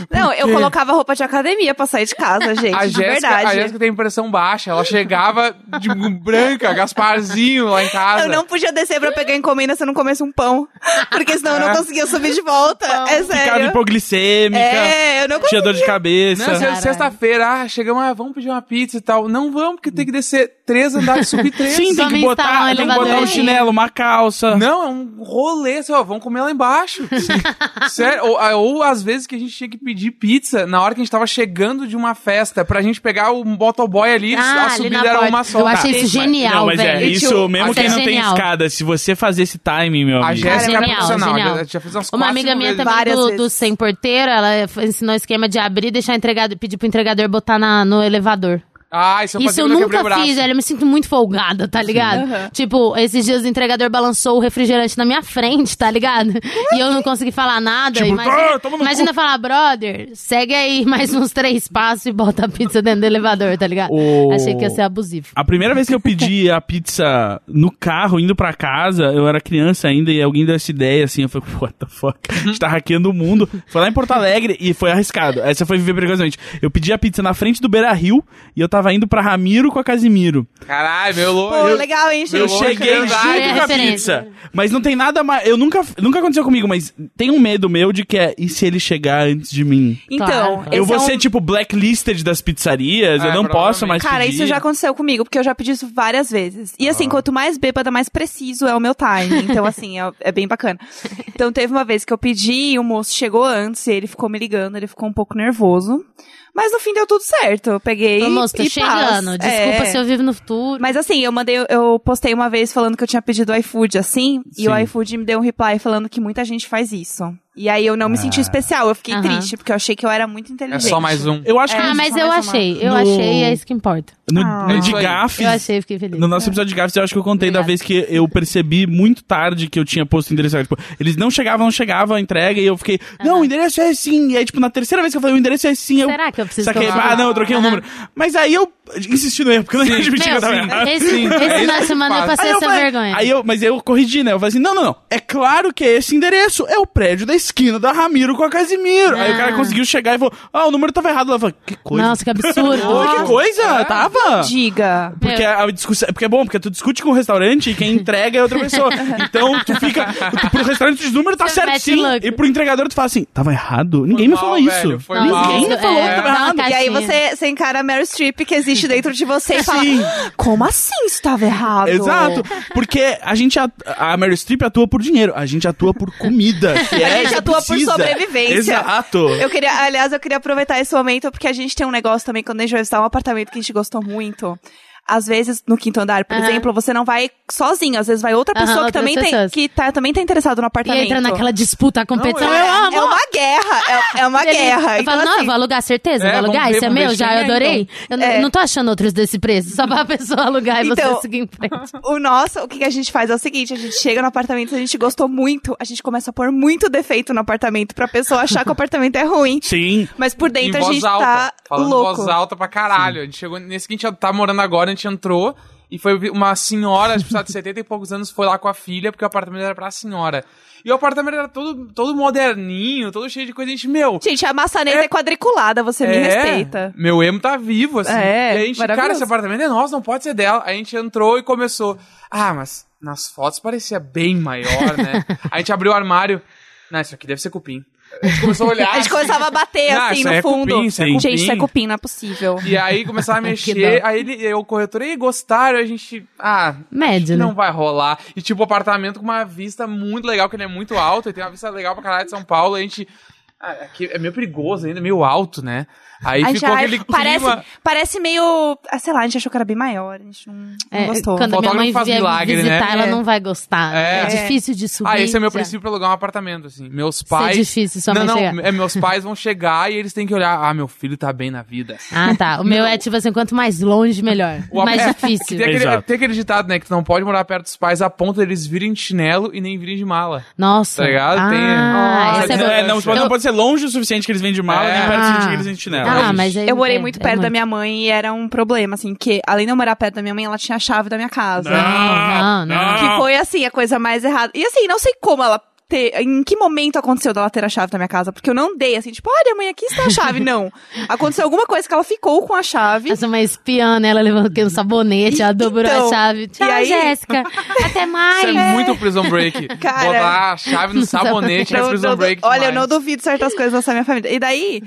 Não, eu colocava roupa de academia pra sair de casa, (laughs) gente. A de Jéssica, a verdade. Jéssica tem impressão baixa. Ela chegava de branca, Gasparzinho lá em casa. Eu não podia descer pra pegar encomenda se eu não comesse um pão. (laughs) Porque senão eu não É. conseguia subir de volta. É Ficava sério. hipoglicêmica, É, eu não tinha conseguia. dor de cabeça. Sexta-feira, ah, chegamos, ah, vamos pedir uma pizza e tal. Não vamos, porque tem que descer três andares, subir três. Sim, tem que botar, um tem que botar um chinelo, uma calça. Não, é um rolê, assim, ó, vamos comer lá embaixo. (laughs) Sério, ou, ou às vezes que a gente tinha que pedir pizza na hora que a gente tava chegando de uma festa, pra gente pegar o motoboy ali, Ah, a subida era porta. uma só. Eu achei isso genial, não, mas velho. é, isso, mesmo Isso é quem não tem escada, se você fazer esse timing, meu A amigo. Jéssica é Genial, profissional, genial. já, já fez umas Uma amiga minha também do, do sem porteiro, ela ensinou o esquema de abrir e deixar entregador, pedir pro entregador botar na, no elevador. Ah, isso eu Isso eu nunca fiz, braço. velho. Eu me sinto muito folgada, tá ligado? Tipo, esses dias o entregador balançou o refrigerante na minha frente, tá ligado? E eu não consegui falar nada. Tipo, imagina "Ah, toma no imagina falar, brother, segue aí mais uns três passos e bota a pizza dentro do elevador, tá ligado? O- Achei que ia ser abusivo. A primeira vez que eu pedi a pizza no carro, indo pra casa, eu era criança ainda e alguém deu essa ideia assim. Eu falei, what the fuck? A gente tá hackeando o mundo. Foi lá em Porto Alegre e foi arriscado. Essa foi viver perigosamente. Eu pedi a pizza na frente do Beira Rio e eu tava tava indo pra Ramiro com a Casimiro. Caralho, meu louco. Pô, legal, hein, Eu gente? cheguei é junto É com a pizza. Mas não tem nada mais. Eu nunca. Nunca aconteceu comigo, mas tem um medo meu de que é. E se ele chegar antes de mim? Então, Claro. eu esse vou é um- ser, tipo, blacklisted das pizzarias. É, eu não posso mais Cara, pedir. isso já aconteceu comigo, porque eu já pedi isso várias vezes. E assim, quanto mais bêbada, mais preciso é o meu time. Então, assim, é, é bem bacana. Então, teve uma vez que eu pedi e o moço chegou antes e ele ficou me ligando, ele ficou um pouco nervoso. Mas no fim deu tudo certo. Eu peguei. Ô, moço, tô e chegando. paz. Desculpa É. se eu vivo no futuro. Mas assim, eu mandei, eu postei uma vez falando que eu tinha pedido iFood assim, e o Sim. iFood me deu um reply falando que muita gente faz isso. E aí eu não me senti especial, eu fiquei Aham. triste, porque eu achei que eu era muito É inteligente. só mais um. Eu acho que ah, É, mas eu mais uma. achei. Eu No- achei e é isso que importa. no, Ah. no É de gafes. Eu achei fiquei feliz. No nosso episódio de gafes, eu acho que eu contei da Obrigada. vez que eu percebi muito tarde que eu tinha posto o endereço. Tipo, eles não chegavam, não chegavam a entrega, e eu fiquei, não, o endereço é sim. E aí, tipo, na terceira vez que eu falei, o endereço é sim, eu. Será que eu preciso Saquei, colocar? ah, não, eu troquei o Aham. número. Mas aí eu insisti no erro, porque eu não ia admitir que eu tava errado. Esse, Sim, esse é que semana eu passei Aí eu essa vergonha. Aí eu, mas eu corrigi, né? Eu falei assim: não, não, não. É claro que é esse endereço. É o prédio da esquina da Ramiro com a Casimiro. Aí o cara Ah. conseguiu chegar e falou: ah, o número tava errado. Ela falou: que coisa. Nossa, que absurdo. (laughs) Que coisa? Tava. Diga. Porque Meu. a discussão. Porque é bom, porque tu discute com o restaurante e quem entrega é outra pessoa. (laughs) Então tu fica. Tu, pro restaurante o número tá Você certo sim. E pro entregador tu fala assim: tava errado? Ninguém me mal, falou velho, isso. foi Nossa, mal. Ninguém me falou é, que tava errado. E aí você, você encara a Meryl Streep que existe dentro de você e fala, Sim. como assim isso tava errado? Exato, porque a gente, at- a Meryl Streep atua por dinheiro, a gente atua por comida, que (laughs) A é gente atua por precisa. sobrevivência. Exato. Eu queria, aliás, eu queria aproveitar esse momento porque a gente tem um negócio também quando a gente vai visitar um apartamento que a gente gostou muito. Às vezes, no quinto andar, por Aham. exemplo, você não vai sozinho, às vezes vai outra pessoa que outras também tem, que tá, também tá interessado no E apartamento. entra naquela disputa, a competição. Não, eu é, amo. é uma guerra, é, é uma Ele- guerra. Eu Então, falo, não, assim, eu vou alugar, certeza, É, vou alugar, isso é meu, já, eu é, adorei. Eu É. não tô achando outros desse preço, só pra (laughs) pessoa alugar e Então, você seguir em frente. O nosso, o que que a gente faz é o seguinte, a gente chega no apartamento, a gente gostou muito, a gente começa a pôr muito defeito no apartamento pra pessoa achar que o apartamento é ruim. Sim. Mas por em dentro a gente alta. tá falando louco. voz alta pra caralho. A gente chegou nesse que a gente tá morando agora, entrou e foi uma senhora, tipo, de 70 e poucos anos, foi lá com a filha, porque o apartamento era pra senhora. E o apartamento era todo, todo moderninho, todo cheio de coisa. A gente, meu. Gente, a maçaneta é, quadriculada, você me é, respeita. Meu emo tá vivo, assim. É, e a gente, cara, esse apartamento é nosso, não pode ser dela. A gente entrou e começou. Ah, mas nas fotos parecia bem maior, né? (laughs) a gente abriu o armário. Não, isso aqui deve ser cupim. A gente começou a olhar. A gente assim. começava a bater Não, assim no é fundo. cupim, isso é cupim. Gente, isso é cupim, não é possível. E aí começaram a (laughs) Que mexer, aí ele, eu, o corretor, e gostaram, a gente, ah, Médio, né? não vai rolar. E tipo, apartamento com uma vista muito legal, que ele é muito alto, e tem uma vista legal pra caralho de São Paulo, a gente, ah, aqui é meio perigoso ainda, meio alto, né? Aí A gente, ficou aquele parece, clima... parece meio. ah, sei lá, a gente achou que era bem maior. A gente não, não É, gostou. quando a minha mãe faz vier milagre, visitar, né? ela É. não vai gostar. É. É, difícil de subir. Ah, esse é o meu já. princípio pra alugar um apartamento, assim. Meus Isso é pais... difícil, sua não, mãe não, chegar. é, meus pais vão chegar e eles têm que olhar, ah, meu filho tá bem na vida. Ah, tá. O meu é tipo assim, quanto mais longe, melhor. O mais é, difícil. Tem aquele, Exato. tem aquele ditado, né, que tu não pode morar perto dos pais a ponto deles virem de chinelo e nem virem de mala. Nossa. Tá ligado? Ah, Tem- esse é não, é, não, Eu- não pode ser longe o suficiente que eles vêm de mala, É. nem perto o Ah. suficiente que eles vêm de chinelo. Ah, mas aí- Eu morei é, muito é perto da muito. minha mãe e era um problema, assim, que além de eu morar perto da minha mãe, ela tinha a chave da minha casa. Não, não, não. Que foi, assim, a coisa mais errada. E assim, não sei como ela ter. Em que momento aconteceu dela ter a chave da minha casa? Porque eu não dei, assim, tipo, olha, mãe, aqui está a chave. Não. (laughs) Aconteceu alguma coisa que ela ficou com a chave. Essa uma espiã, né? Ela levou aqui um sabonete, ela dobrou Então, a chave. Tchau, e aí- Jéssica. Até mais. Isso é muito Prison Break. (laughs) Cara. Botar a chave no sabonete é Eu- Prison eu- Break olha, eu demais. não duvido certas coisas dessa minha família. E daí,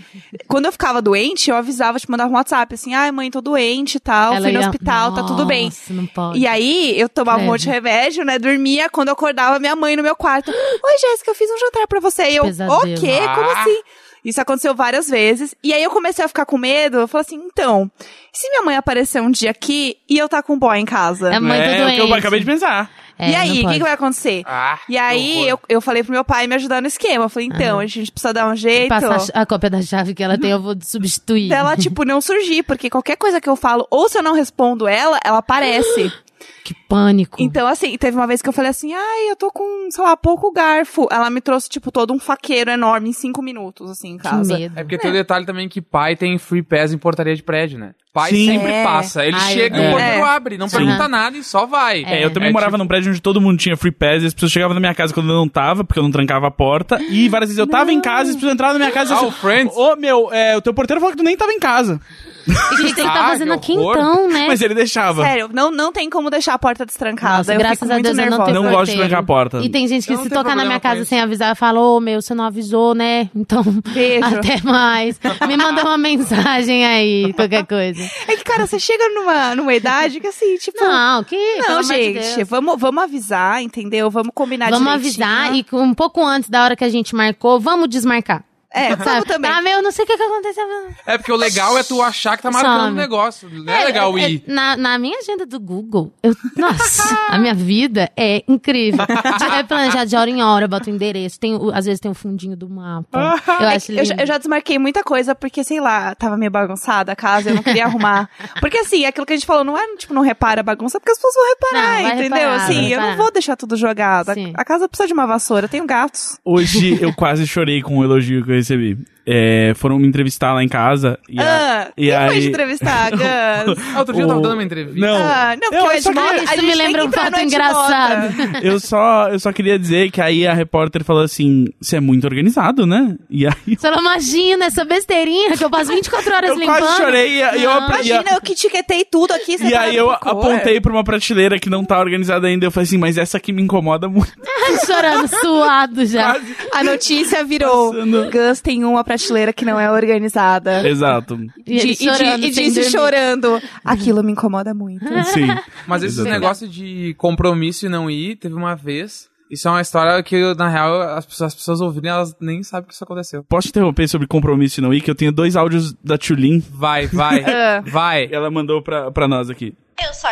quando eu ficava doente, eu avisava, te mandava um WhatsApp, assim, ai, mãe, tô doente e tal, Ela fui no ia- hospital, tá tudo bem. Nossa, não pode. E aí, eu tomava um monte de remédio, né? Dormia. Quando eu acordava, minha mãe no meu quarto. Oi, Jéssica, eu fiz um jantar pra você. E eu, Pesadelo. o quê? Como Ah. assim? Isso aconteceu várias vezes. E aí eu comecei a ficar com medo. Eu falei assim, então, se minha mãe aparecer um dia aqui e eu tá com um boy em casa? É muito é o que eu acabei de pensar. É, e aí, o que, que vai acontecer? Ah, E aí, eu, eu falei pro meu pai me ajudar no esquema. Eu falei, então, a gente precisa dar um jeito Passar a cópia da chave que ela tem, eu vou substituir. dela, tipo, não surgir. Porque qualquer coisa que eu falo, ou se eu não respondo ela, ela aparece. (gasps) (gasps) que pânico. Então, assim, teve uma vez que eu falei assim, ai, eu tô com, sei lá, pouco garfo. Ela me trouxe, tipo, todo um faqueiro enorme em cinco minutos, assim, em que casa. medo. É porque tem o detalhe também que pai tem free pass em portaria de prédio, né? Pai Sim. sempre É. passa. Ele Ai, chega, é. o porteiro É. abre, não Sim. pergunta nada e só vai. É, eu também É morava tipo- num prédio onde todo mundo tinha free pass e as pessoas chegavam na minha casa quando eu não tava, porque eu não trancava a porta. E várias vezes eu tava em casa e as pessoas entravam na minha casa e Ah, assim, o Friends? Ô, meu, é, o teu porteiro falou que tu nem tava em casa. E o que você tá Ah, fazendo que aqui horror. então, né? Mas ele deixava. Sério, não, não tem como deixar porta destrancada. Nossa, eu graças fico a muito Deus eu não nervosa. tenho Não gosto de trancar a porta. E tem gente que Eu se tocar na minha casa isso. sem avisar, fala, ô meu, você não avisou, né? (laughs) Então, Beijo. até mais. Me manda uma (laughs) mensagem aí, qualquer coisa. É que, cara, você chega numa, numa idade que, assim, tipo... Não, que, Não, de gente, Deus. vamos, vamos avisar, entendeu? Vamos combinar Vamos direitinho. avisar e um pouco antes da hora que a gente marcou, vamos desmarcar. É, Sabe? também. Ah, meu, não sei o que, que aconteceu. É porque o legal é tu achar que tá marcando Some. o negócio. Não é, legal é- ir. na, na minha agenda do Google, eu, nossa, a minha vida é incrível. De- É planejado de hora em hora, eu boto o endereço. Tem, às vezes tem o fundinho do mapa. Eu É acho que eu, eu já desmarquei muita coisa porque, sei lá, tava meio bagunçada a casa, eu não queria arrumar. Porque assim, aquilo que a gente falou, não é tipo, não repara a bagunça, porque as pessoas vão reparar, Não, vai entendeu? reparar, assim, vai eu não vou deixar tudo jogado. A, a casa precisa de uma vassoura, eu tenho gatos. Hoje eu quase chorei com o elogio que eu ese É, foram me entrevistar lá em casa. E, a- ah, e quem foi aí... te entrevistar, (laughs) Gus? Ah, outro dia eu tava o- dando uma entrevista. Não, Ah, não, porque Eu o Ed só queria- a Isso me lembra um fato engraçado. (laughs) Eu só, eu só queria dizer que aí a repórter falou assim: você é muito organizado, né? E aí Você não imagina essa besteirinha que eu passo 24 horas eu limpando. quase chorei e, e eu, e a- Imagina, eu que etiquetei tudo aqui. E aí eu cor. apontei pra uma prateleira que não tá organizada ainda. Eu falei assim, mas essa aqui me incomoda muito. (laughs) Chorando, suado já. Quase. A notícia virou, Passando. Gus tem uma prateleira que não é organizada. Exato. E ele Di- e, chorando, di- e disse dormir. chorando. Aquilo me incomoda muito. (laughs) Sim. Mas esse Exato. negócio de compromisso e não ir, teve uma vez. Isso é uma história que, na real, as pessoas, as pessoas ouvirem, elas nem sabem que isso aconteceu. Posso te interromper sobre compromisso e não ir? Que eu tenho dois áudios da Tulin. Vai, vai, (laughs) Ah. vai. Ela mandou pra, pra nós aqui. Eu só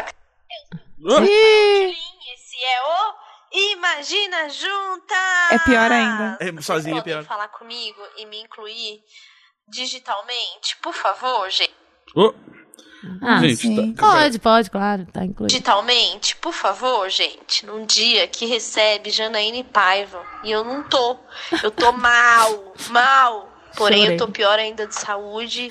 Oh, esse é o Imagina Junta! É pior ainda. É, sozinha é Podem pior. falar comigo e me incluir digitalmente, por favor, gente. oh, Ah, gente, sim. tá, Pode, pode, claro, tá incluído. Digitalmente, por favor, gente. Num dia que recebe Janaíne Paiva. E eu não tô. Eu tô mal, (laughs) mal. Porém, Chorei. eu tô pior ainda de saúde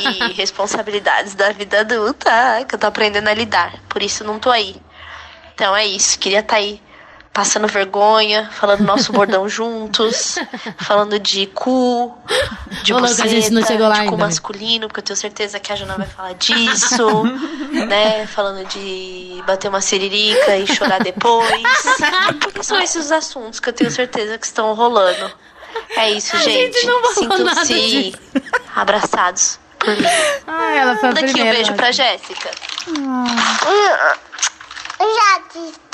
e (laughs) responsabilidades da vida adulta que eu tô aprendendo a lidar. Por isso não tô aí. Então é isso. Queria estar aí passando vergonha, falando nosso bordão juntos, falando de cu, de Ô, louco, a gente não buceta, chegou lá de cu ainda, né? masculino, porque eu tenho certeza que a Jana vai falar disso, né? Falando de bater uma siririca e chorar depois. Porque são esses os assuntos que eu tenho certeza que estão rolando. É isso, gente. gente Sintam-se abraçados por mim. Ah, ela foi a Manda aqui um beijo pra. Jéssica. Jadita.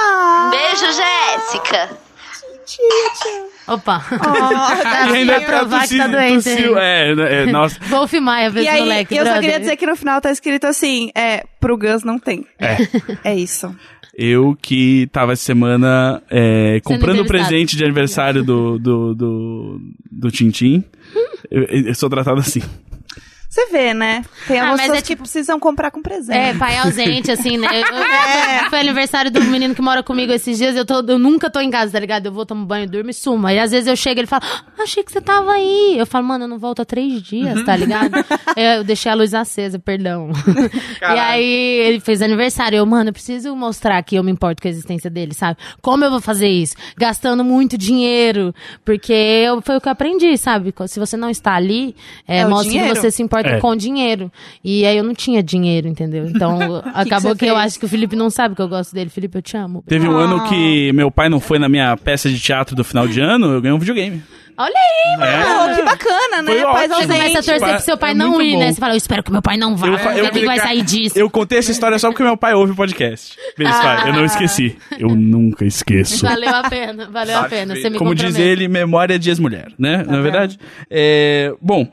Um beijo, Jéssica. Opa. (laughs) E ainda Pra provar que tá doente. tossiu. É, é, (laughs) nossa. Wolf Maia, E vez aí, moleque, eu só brother. queria dizer que no final tá escrito assim, é, pro Gus não tem. É. É isso. Eu que tava essa semana é, comprando presente de aniversário do, do, do, do Tintim. (laughs) Eu, eu sou tratado assim. Você vê, né? Tem Ah, algumas mas pessoas é que tipo- precisam comprar com presente. É, pai ausente, assim, né? (laughs) Eu- eu- É. Foi aniversário do menino que mora comigo esses dias, eu, tô, eu nunca tô em casa, tá ligado? Eu vou, tomo banho, durmo e sumo. Aí às vezes eu chego e ele fala, ah, achei que você tava aí. Eu falo, mano, eu não volto há três dias, tá ligado? É, (laughs) eu deixei a luz acesa, perdão. e aí ele fez aniversário. Eu, mano, eu preciso mostrar que eu me importo com a existência dele, sabe? Como eu vou fazer isso? Gastando muito dinheiro. Porque eu, foi o que eu aprendi, sabe? Se você não está ali, é, É mostra que você se importa É. com dinheiro. E aí eu não tinha dinheiro, entendeu? Então (laughs) acabou você que, eu acho que o Felipe não sabe que eu gosto dele. Felipe, eu te amo. Teve um Ah. ano que meu pai não foi na minha peça de teatro do final de ano, eu ganhei um videogame. Olha aí, É. Pô, que bacana, né? Foi Pais ótimo. Você começa a torcer pro seu pai é não ir, bom. né? Você fala, eu espero que meu pai não vá. Eu Eu, eu que vai sair disso. Eu contei essa história só porque meu pai ouve o podcast. Beijo, pai. Eu não esqueci. Eu nunca esqueço. Valeu a pena, valeu a pena. Você me Como diz ele, memória de ex-mulher, né? Na verdade. É, bom,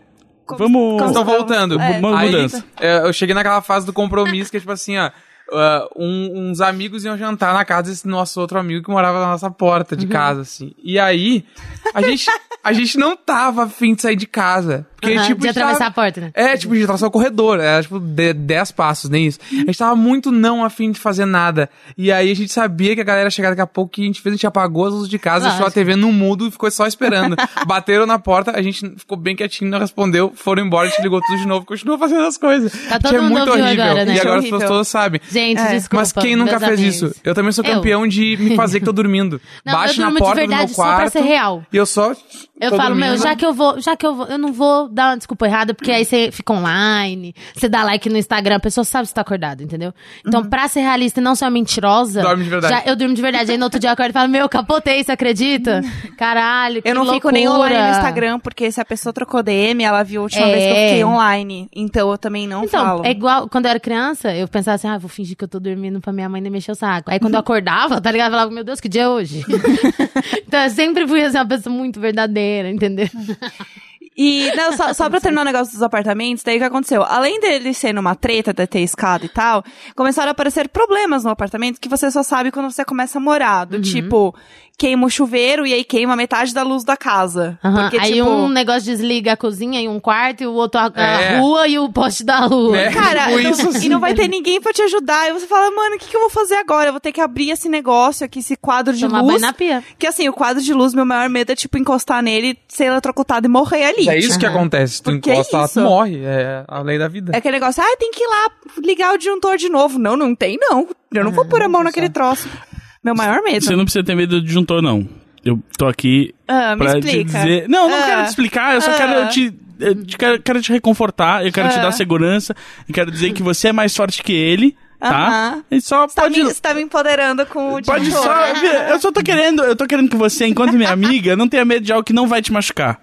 vamos. como- Então, voltando. É. Uma Aí, mudança. é, eu cheguei naquela fase do compromisso que é tipo assim, ó. ah, um- uns amigos iam jantar na casa desse nosso outro amigo que morava na nossa porta de casa, assim. E aí, a gente, a gente não tava afim de sair de casa. Porque, Aham, tipo, de a gente tava- atravessar a porta, né? É, tipo, de atravessar o corredor. Era, tipo, de- 10 passos, nem isso. A gente tava muito não afim de fazer nada. E aí a gente sabia que a galera ia chegar daqui a pouco, que a gente fez, a gente apagou as luzes de casa, deixou a Lógico. TV no mudo e ficou só esperando. (laughs) Bateram na porta, a gente ficou bem quietinho, não respondeu, foram embora, a gente ligou tudo de novo, continuou fazendo as coisas. Tá todo que é muito horrível. agora, né? E agora as pessoas todas sabem. Gente, É. desculpa. Mas quem nunca fez amigos. isso? Eu também sou Eu. campeão de me fazer que tô dormindo. Não, Bate eu na porta do verdade meu só pra quarto. ser real. E eu só. Eu falo, meu, já que eu vou, já que eu vou, eu não vou dar uma desculpa errada, porque aí você fica online, você dá like no Instagram, a pessoa sabe se tá acordado, entendeu? Então, pra ser realista e não ser uma mentirosa. Dorme de verdade. Já, eu durmo de verdade. Aí no outro dia eu acordo e falo, meu, capotei, você acredita? (laughs) Caralho, que Eu não fico loucura. nem online no Instagram, porque se a pessoa trocou DM, ela viu a última vez que eu É. fiquei online. Então eu também não Então, falo. é igual quando eu era criança, eu pensava assim, ah, vou fingir que eu tô dormindo pra minha mãe não mexer o saco. Aí quando eu (laughs) acordava, tá ligado? Eu falava, meu Deus, que dia é hoje? (laughs) então eu sempre fui assim, uma pessoa muito verdadeira, entendeu? (laughs) E, não, só, só pra terminar o negócio dos apartamentos, daí o que aconteceu? Além dele ser numa treta de ter escada e tal, começaram a aparecer problemas no apartamento que você só sabe quando você começa a morar. Uhum. Do tipo, queima o chuveiro e aí queima metade da luz da casa. Aham, Porque, Aí tipo. um negócio desliga a cozinha em um quarto e o outro a, a É. rua e o poste da rua. É. (laughs) Cara, Tipo não- isso, assim. e não vai ter ninguém pra te ajudar. E você fala, mano, o que, que eu vou fazer agora? Eu vou ter que abrir esse negócio aqui, esse quadro de Tomar luz. banho na pia. Que assim, o quadro de luz, meu maior medo é, tipo, encostar nele, ser eletrocutado e morrer ali. É isso que acontece. Se tu Porque é encosta, ela isso. morre. É a lei da vida. É aquele negócio, ah, tem que ir lá ligar o disjuntor de novo. Não, não tem, não. Eu não vou pôr a mão naquele troço. Meu maior medo. Você não precisa ter medo de disjuntor, não. Eu tô aqui Ah, pra te dizer. Não, não Ah. quero te explicar, eu só Ah. quero te. Eu te quero, quero te reconfortar, eu quero te Ah. dar segurança, e quero dizer que você é mais forte que ele, tá? Aham. E só Você tá, pode. me, você tá me empoderando com o Pode só. Eu só tô (laughs) querendo, eu tô querendo que você, enquanto minha amiga, não tenha medo de algo que não vai te machucar.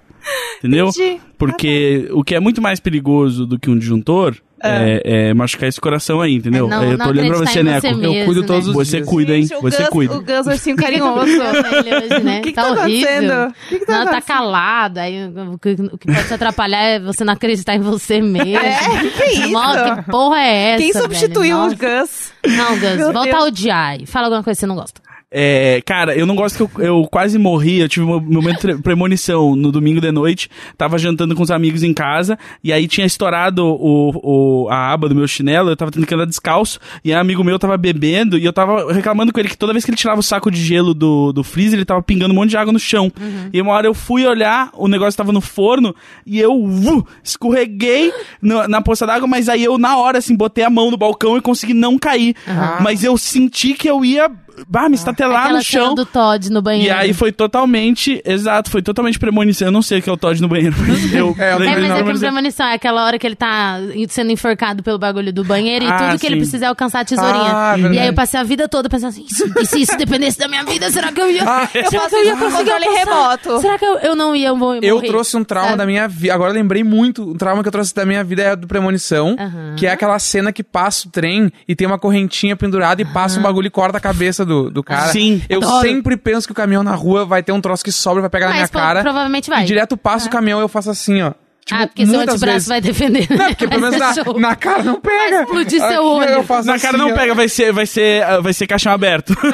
Entendeu? Entendi. Porque o que é muito mais perigoso do que um disjuntor é, é machucar esse coração aí, entendeu? É não- eu não tô olhando pra você, Neco. você eu mesmo, cuido né? todos os Você dias. cuida, hein? Gente, o Você Gus, cuida. O Gus ursinho carinhoso. Com ele hoje, né? (laughs) Que que tá tá horrível. acontecendo? O que que tá não, tá acontecendo? calado. Aí o que, o que pode te atrapalhar é você não acreditar em você mesmo. (laughs) É, que isso? Nossa, que porra é essa? Quem velho? substituiu o Nossa. Gus? Não, Gus, Meu volta Deus. a odiar. Fala alguma coisa que você não gosta. É, cara, eu não gosto que eu, eu quase morri. Eu tive um momento de premonição no domingo de noite. Tava jantando com os amigos em casa. E aí tinha estourado o, o- a aba do meu chinelo. Eu tava tendo que andar descalço. E um amigo meu tava bebendo. E eu tava reclamando com ele que toda vez que ele tirava o saco de gelo do, do freezer, ele tava pingando um monte de água no chão. E uma hora eu fui olhar, o negócio tava no forno. E eu uh, escorreguei no- na poça d'água. Mas aí eu, na hora, assim, botei a mão no balcão e consegui não cair. Mas eu senti que eu ia. Bah, me estatelar Aquela no chão. do Todd no banheiro. E aí foi totalmente, exato, foi totalmente premonição. Eu não sei o que é o Todd no banheiro, mas eu É, lembrei É, mas é que premonição. premonição é aquela hora que ele tá sendo enforcado pelo bagulho do banheiro e Ah, tudo que ele precisa é alcançar a tesourinha. Ah, e verdade. aí eu passei a vida toda pensando assim, "E se- e se isso dependesse da minha vida, será que eu ia... Ah, (laughs) Eu será faço que eu ia conseguir alcançar? remoto. Será que eu, eu não ia morrer? Eu trouxe um trauma sabe? da minha vida. Agora eu lembrei muito. O trauma que eu trouxe da minha vida é do Premonição. Aham. Que é aquela cena que passa o trem e tem uma correntinha pendurada e passa um bagulho e corta a cabeça do, do cara. Sim. Eu Adoro. sempre penso que o caminhão na rua vai ter um troço que sobra, vai pegar na Mas minha pro- cara. provavelmente vai. E direto passa o caminhão e eu faço assim, ó. Tipo, ah, porque seu muitas antebraço vezes. vai defender. Não, porque pelo menos (laughs) na, na cara não pega. Vai explodir seu olho. Na cara assim, não ó. pega, vai ser, vai ser, ah, vai ser caixão aberto. (laughs)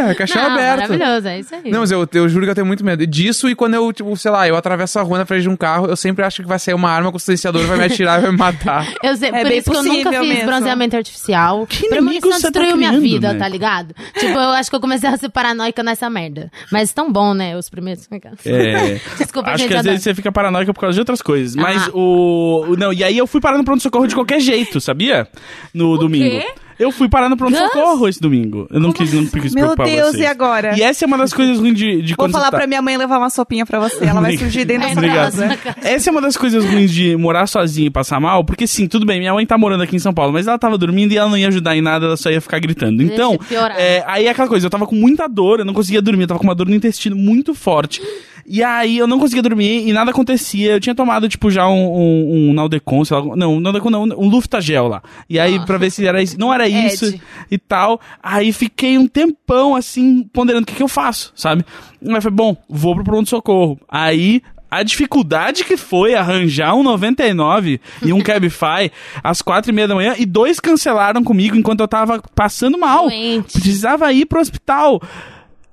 É, caixão Não, aberto. Maravilhoso, é isso aí. Não, mas eu, eu juro que eu tenho muito medo disso e quando eu, tipo, sei lá, eu atravesso a rua na frente de um carro, eu sempre acho que vai sair uma arma com o silenciador, vai me atirar e vai me matar. (laughs) Eu sei, É por bem isso que eu nunca possível fiz mesmo. bronzeamento artificial. Que Premonição tá destruiu minha criando, vida, né? tá ligado? Tipo, eu acho que eu comecei a ser paranoica nessa merda. Mas tão bom, né? Os primeiros. É. Desculpa, Acho gente. que às vezes você fica paranoica por causa de outras coisas. Mas Ah. o, o- Não, e aí eu fui parar no pronto-socorro de qualquer jeito, sabia? No domingo. quê? Eu fui parar no pronto-socorro esse domingo. Eu não quis, não quis Meu preocupar Deus, vocês. e agora? E essa é uma das coisas ruins de, de Vou quando você falar tá... pra minha mãe levar uma sopinha pra você. Ela vai surgir dentro da sua Obrigado. casa. Essa é uma das coisas ruins de morar sozinha e passar mal, porque sim, tudo bem, minha mãe tá morando aqui em São Paulo, mas ela tava dormindo e ela não ia ajudar em nada, ela só ia ficar gritando. Então, é, aí é aquela coisa, eu tava com muita dor, eu não conseguia dormir, eu tava com uma dor no intestino muito forte. E aí eu não conseguia dormir e nada acontecia. Eu tinha tomado, tipo, já um, um, um Naldecon, sei lá. Não, um Naldecon não, um Luftagel lá. E aí, pra ver se era isso. Não era isso Ed. e tal. Aí fiquei um tempão, assim, ponderando o que, que eu faço, sabe? Mas foi bom, vou pro pronto-socorro. Aí. A dificuldade que foi arranjar um 99 e um (laughs) Cabify às quatro e meia da manhã e dois cancelaram comigo enquanto eu tava passando mal. Doente. Precisava ir pro hospital.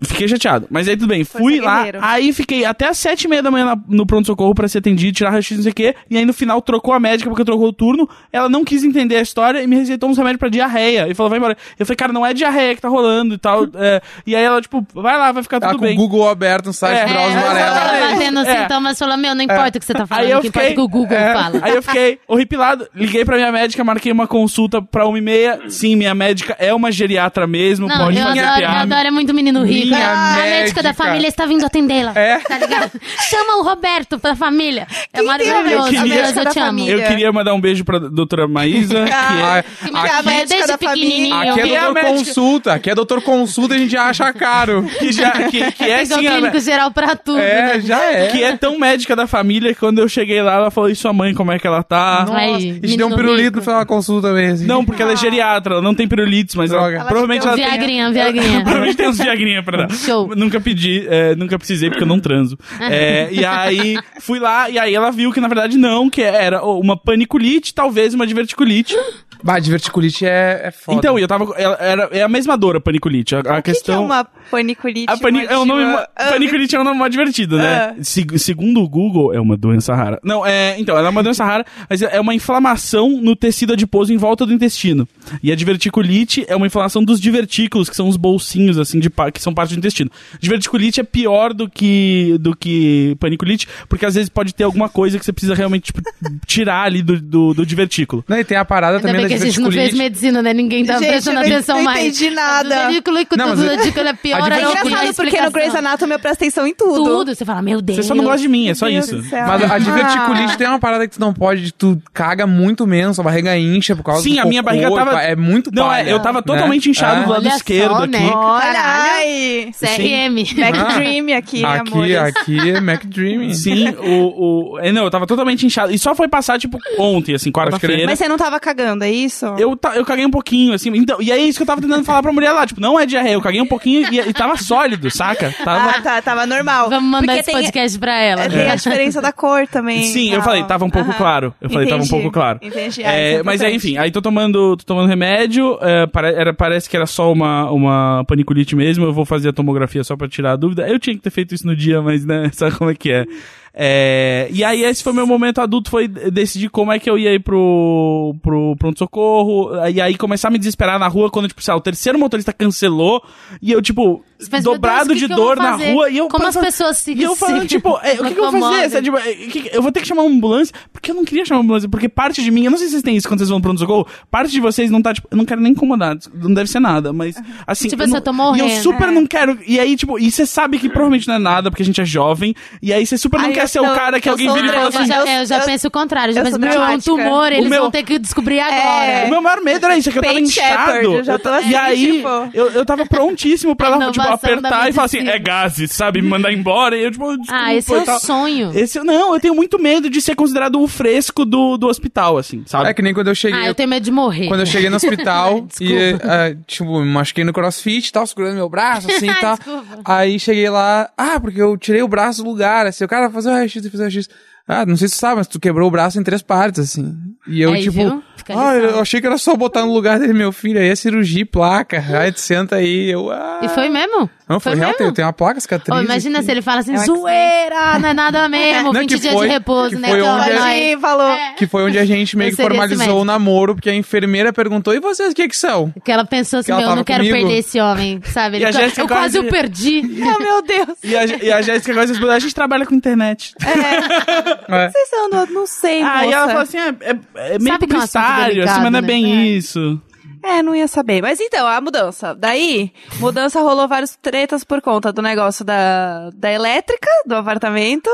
Fiquei chateado. Mas aí tudo bem. Foi Fui lá, guerreiro. aí fiquei até as sete e meia da manhã na- no pronto-socorro pra ser atendido, tirar raio-x, não sei o quê. E aí no final trocou a médica porque trocou o turno. Ela não quis entender a história e me receitou uns remédios pra diarreia. E falou, vai embora. Eu falei, cara, não é diarreia que tá rolando e tal. É, e aí ela, tipo, vai lá, vai ficar Tá tudo com o bem. Google aberto no site É, é, Drauzio é, Ela Varela. exatamente. tá tendo É. sintomas, falou, meu, não importa o que você tá falando, Aí eu o importa é fiquei. que o Google é, fala. Aí eu fiquei horripilado. Liguei pra minha médica, marquei uma consulta pra uma e meia. Sim, minha médica é uma geriatra mesmo. Não, pode eu fazer adoro, eu piada. adoro, é muito menino rico. Minha a médica da médica. família está vindo atendê-la. É. Tá ligado? Chama o Roberto da família. É Quem tem a maravilhoso, Deus, da eu te amo. família? Eu queria mandar um beijo pra doutora Maísa, que é. Ah, Que a maravilha, médica desde da pequenininho. família. Aqui é é a doutor consulta. Aqui é doutor consulta, a gente acha caro. que já que, que é Tem o sim a, clínico geral pra tudo, É, né? já é. que é tão médica da família que quando eu cheguei lá ela falou e sua mãe como é que ela tá Nossa. Aí, A gente deu um pirulito final da consulta mesmo. não porque ela é geriatra ela não tem pirulites mas ela, Droga. provavelmente ela, tem Viagrinha, Viagrinha. (laughs) Provavelmente tem uns viagrinha pra (laughs) Show. Nunca pedi, é, nunca precisei porque eu não transo. É, e aí, fui lá, e aí ela viu que na verdade não, que era uma paniculite, talvez uma diverticulite. (gasps) Bah, diverticulite é, é foda. Então, eu tava. Era, é a mesma dor a paniculite. A, a O que, que é questão. uma paniculite? A pani- é um nome, uma- Ah, paniculite é um nome mó divertido, né? Ah. Se- segundo o Google, é uma doença rara. Não, é, então, ela é uma doença rara, mas é uma inflamação no tecido adiposo em volta do intestino. E a diverticulite é uma inflamação dos divertículos, que são os bolsinhos, assim, de, que são parte do intestino. Diverticulite é pior do que, do que paniculite, porque às vezes pode ter alguma coisa que você precisa realmente, tipo, (laughs) tirar ali do, do, do divertículo. Não, e tem a parada Ainda também bem da que a gente não fez diverticulite. medicina, né? Ninguém tá Gente, prestando não- atenção não mais. entendi nada. O verículo Não, mas tudo, a dica é pior a. É diverticulite- que a engraçado porque no Grey's. Anatomy eu presto atenção em tudo. Tudo, você fala, meu Deus. Você só não gosta de mim, é só Meu isso. Mas a Ah. diverticulite tem uma parada que tu não pode, tu caga muito menos, sua barriga incha por causa Sim, do a minha cocô, barriga tava. É muito Não, é, palha, eu tava né? totalmente inchado É. do lado Olha esquerdo só, aqui. né? Olha Caralho. CRM. Mac Dream aqui, Aqui, amores. aqui é Mac Dream. (laughs) Sim, o, o. é, Não, eu tava totalmente inchado. E só foi passar, tipo, ontem, assim, quarta-feira. Mas você não tava cagando, é isso? Eu, ta- eu caguei um pouquinho, assim. Então, e é isso que eu tava tentando falar pra mulher lá. Tipo, não é diarreia. Eu caguei um pouquinho e, e tava sólido, saca? Tava. Ah, tá, tava normal. Vamos mandar Porque esse tem, podcast pra ela. é, tem a diferença da cor também. Sim, eu falei, tava um pouco Aham. claro. Eu falei, tava um Entendi, pouco claro. Entendi. Ah, É, é mas é, enfim, aí tô tomando, tô tomando remédio, é, pare- era, parece que era só uma, uma paniculite mesmo, eu vou fazer a tomografia só pra tirar a dúvida. Eu tinha que ter feito isso no dia, mas né, (laughs) sabe como é que é. É, e aí esse foi meu momento adulto, foi decidir como é que eu ia ir pro, pro pronto-socorro, e aí começar a me desesperar na rua quando, tipo, sei lá, o terceiro motorista cancelou, e eu, tipo, pensa, dobrado Deus, que de que dor na rua, e eu Como as pessoas se- E eu falando, se tipo, é, o que, que eu vou fazer? Sabe, tipo, é, eu vou ter que chamar uma ambulância, porque eu não queria chamar uma ambulância, porque parte de mim, eu não sei se vocês têm isso quando vocês vão pro pronto-socorro, parte de vocês não tá, tipo, eu não quero nem incomodar, não deve ser nada, mas, assim... Tipo, eu não, eu tô E morrendo. eu super não quero, e aí, tipo, e você sabe que provavelmente não é nada, porque a gente é jovem, e aí você super não quer ser tô- o cara que alguém vira e fala assim... Eu já, Eu- já eu- penso o contrário. Já penso, meu, é um tumor, eles meu- vão ter que descobrir O agora. meu maior medo era isso, é que eu tava inchado. Shepherd, eu já tô assim, e aí, tipo- eu, eu tava prontíssimo pra ela, tipo, apertar e falar assim, é gases, sabe? Me mandar embora. E eu, tipo, desculpa Ah, esse é o sonho. Esse, não, eu tenho muito medo de ser considerado o fresco do, do hospital, assim, sabe? É que nem quando eu cheguei. Ah, eu tenho medo de morrer. Quando eu cheguei no hospital (laughs) e, eh, tipo, me machuquei no crossfit e tal, segurando meu braço, assim, e (laughs) tal. Desculpa. Aí cheguei lá, ah, porque eu tirei o braço do lugar, assim, o cara fazer o raio-x, e fazer o raio-x. Ah, não sei se você sabe, mas tu quebrou o braço em três partes, assim. E eu, Aí, tipo, viu? Ah, eu achei que era só botar no lugar dele, meu filho, aí é cirurgia e placa, aí tu senta aí, eu, ah. E foi mesmo? Não, foi, Foi real, tem, tem uma placa, cicatriz. Ô, imagina aqui. se ele fala assim, É zoeira, não é nada mesmo, (laughs) Não, 20 que dias foi- de repouso, que né? foi onde a falou. É. Que foi onde a gente meio que formalizou o namoro, porque a enfermeira perguntou, e vocês, o que que são? Que ela pensou assim, Que ela meu, eu não quero comigo. perder esse homem, sabe? E Ele- eu quase quase- o perdi. Oh, (laughs) meu Deus. E a, e a Jéssica gosta de responder, a gente trabalha com internet. É. (laughs) Vocês andam, não sei, moça. Aí ela falou assim, é, é, é meio Sabe é assunto publicitário, assim, mas não é delicado, bem né? isso. É, não ia saber. Mas então, a mudança. Daí, mudança rolou vários tretas por conta do negócio da, da elétrica, do apartamento.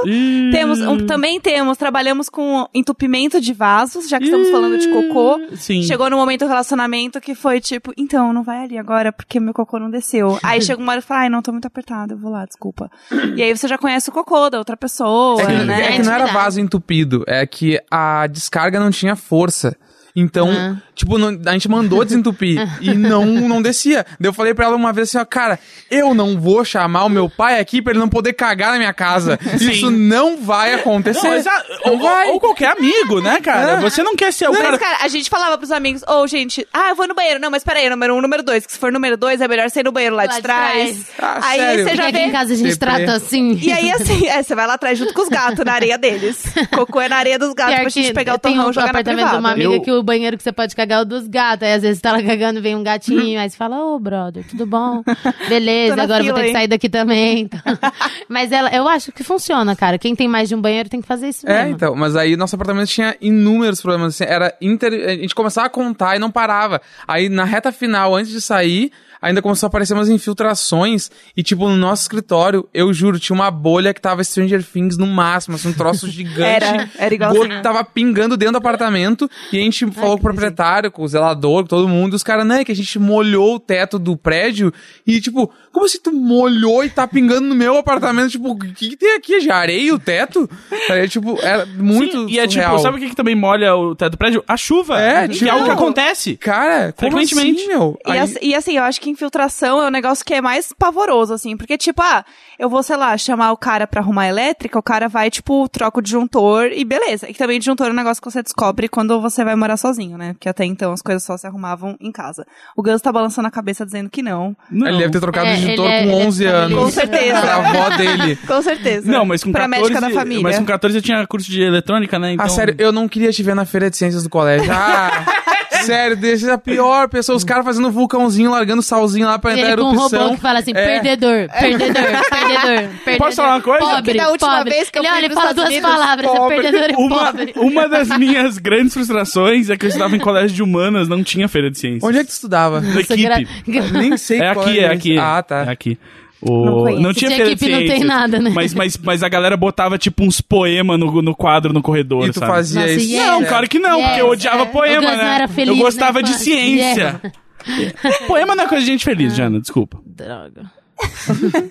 Temos, um- também temos, trabalhamos com entupimento de vasos, já que estamos falando de cocô. Sim. Chegou no momento do relacionamento que foi tipo, então, não vai ali agora porque meu cocô não desceu. Aí (laughs) chega uma hora e fala, ai, não, tô muito apertado, eu vou lá, desculpa. E aí você já conhece o cocô da outra pessoa, É que, né? é que não era Intimidade. vaso entupido, é que a descarga não tinha força. Então, Aham. Tipo, não- a gente mandou desentupir (laughs) e não, não descia. Daí eu falei pra ela uma vez assim, ó, cara, eu não vou chamar o meu pai aqui pra ele não poder cagar na minha casa. (laughs) Isso não vai acontecer. Não. Não Ou, vai. ou qualquer amigo, né, cara? É. Você não quer ser o Mas, cara. cara, a gente falava pros amigos, ô, gente, ah, eu vou no banheiro. Não, mas peraí, número um, número dois. Que se for número dois, é melhor ir no banheiro lá, Lá de de trás. trás. Ah, aí sério? você já aqui vê. em casa a gente Deprê. trata assim. E aí, (laughs) assim, é, você vai lá atrás junto com os gatos, na areia deles. Cocô é na areia dos gatos Pior pra gente pegar o torrão um e jogar na apartamento de uma privada. amiga Eu- que o banheiro que você pode é o dos gatos. Aí às vezes tá lá cagando, vem um gatinho, aí você fala, ô brother, tudo bom? (laughs) Beleza, agora eu vou fila, ter que hein? sair daqui também. (laughs) Mas ela, eu acho que funciona, cara. Quem tem mais de um banheiro tem que fazer isso É, mesmo. então, mas aí nosso apartamento tinha inúmeros problemas, assim, era inter... a gente começava a contar e não parava. Aí na reta final, antes de sair, ainda começou a aparecer umas infiltrações e tipo, no nosso escritório, eu juro, tinha uma bolha que tava Stranger Things no máximo, assim, um troço (laughs) gigante. Era, era igualzinho. Go- Tava pingando dentro do apartamento e a gente falou com o proprietário, com o zelador, com todo mundo, e os caras, não, é que a gente molhou o teto do prédio e tipo, como assim tu molhou e tá pingando no meu apartamento? Tipo, o que, que tem aqui? Já areia o teto? Aí, tipo, era muito Sim, e é tipo, surreal. sabe o que, que também molha o teto do prédio? A chuva. É, que tipo- é algo que acontece. Cara, como Frequentemente. assim, meu? E, Aí- ass- e assim, eu acho que infiltração é um negócio que é mais pavoroso, assim. Porque, tipo, ah, eu vou, sei lá, chamar o cara pra arrumar a elétrica, o cara vai, tipo, troca o disjuntor e beleza. E também disjuntor é um negócio que você descobre quando você vai morar sozinho, né? Porque até então as coisas só se arrumavam em casa. O Gus tá balançando a cabeça dizendo que não. Não. Ele deve ter trocado É, o ele é- com ele é 11 família. anos. Com certeza. Pra avó dele. Com certeza. Não, mas com pra 14, médica da família. mas com 14 eu tinha curso de eletrônica, né? Então... Ah, sério, eu não queria te ver na feira de ciências do colégio. Ah, (laughs) (laughs) sério, deixa a pior pessoa. Os caras fazendo vulcãozinho, largando salzinho lá pra entrar ele com um erupção. robô que fala assim, É. perdedor, perdedor, perdedor, (laughs) perdedor. Posso falar uma coisa? Pobre, Que da última pobre. vez que eu ele, fui olha, ele pros fala Estados duas Unidos, palavras, é perdedor e Uma, pobre. (laughs) uma das minhas grandes frustrações é que eu estudava em colégio de humanas, não tinha feira de ciências. Onde é que tu estudava? Na Nossa, equipe. gra- Nem sei É qual aqui, é esse. aqui. Ah, tá. É aqui. O... Não conheço. Não tinha feira tinha de equipe, não tem ciências, nada, né? Mas, mas, mas a galera botava, tipo, uns poemas no, no quadro, no corredor, E tu sabe? fazia Nossa, isso? yes. Não, É. claro que não, Yes, porque eu odiava é. poema, né? feliz eu gostava na de ciência. (laughs) poema não é coisa de gente feliz, Jana, desculpa. Droga. (laughs)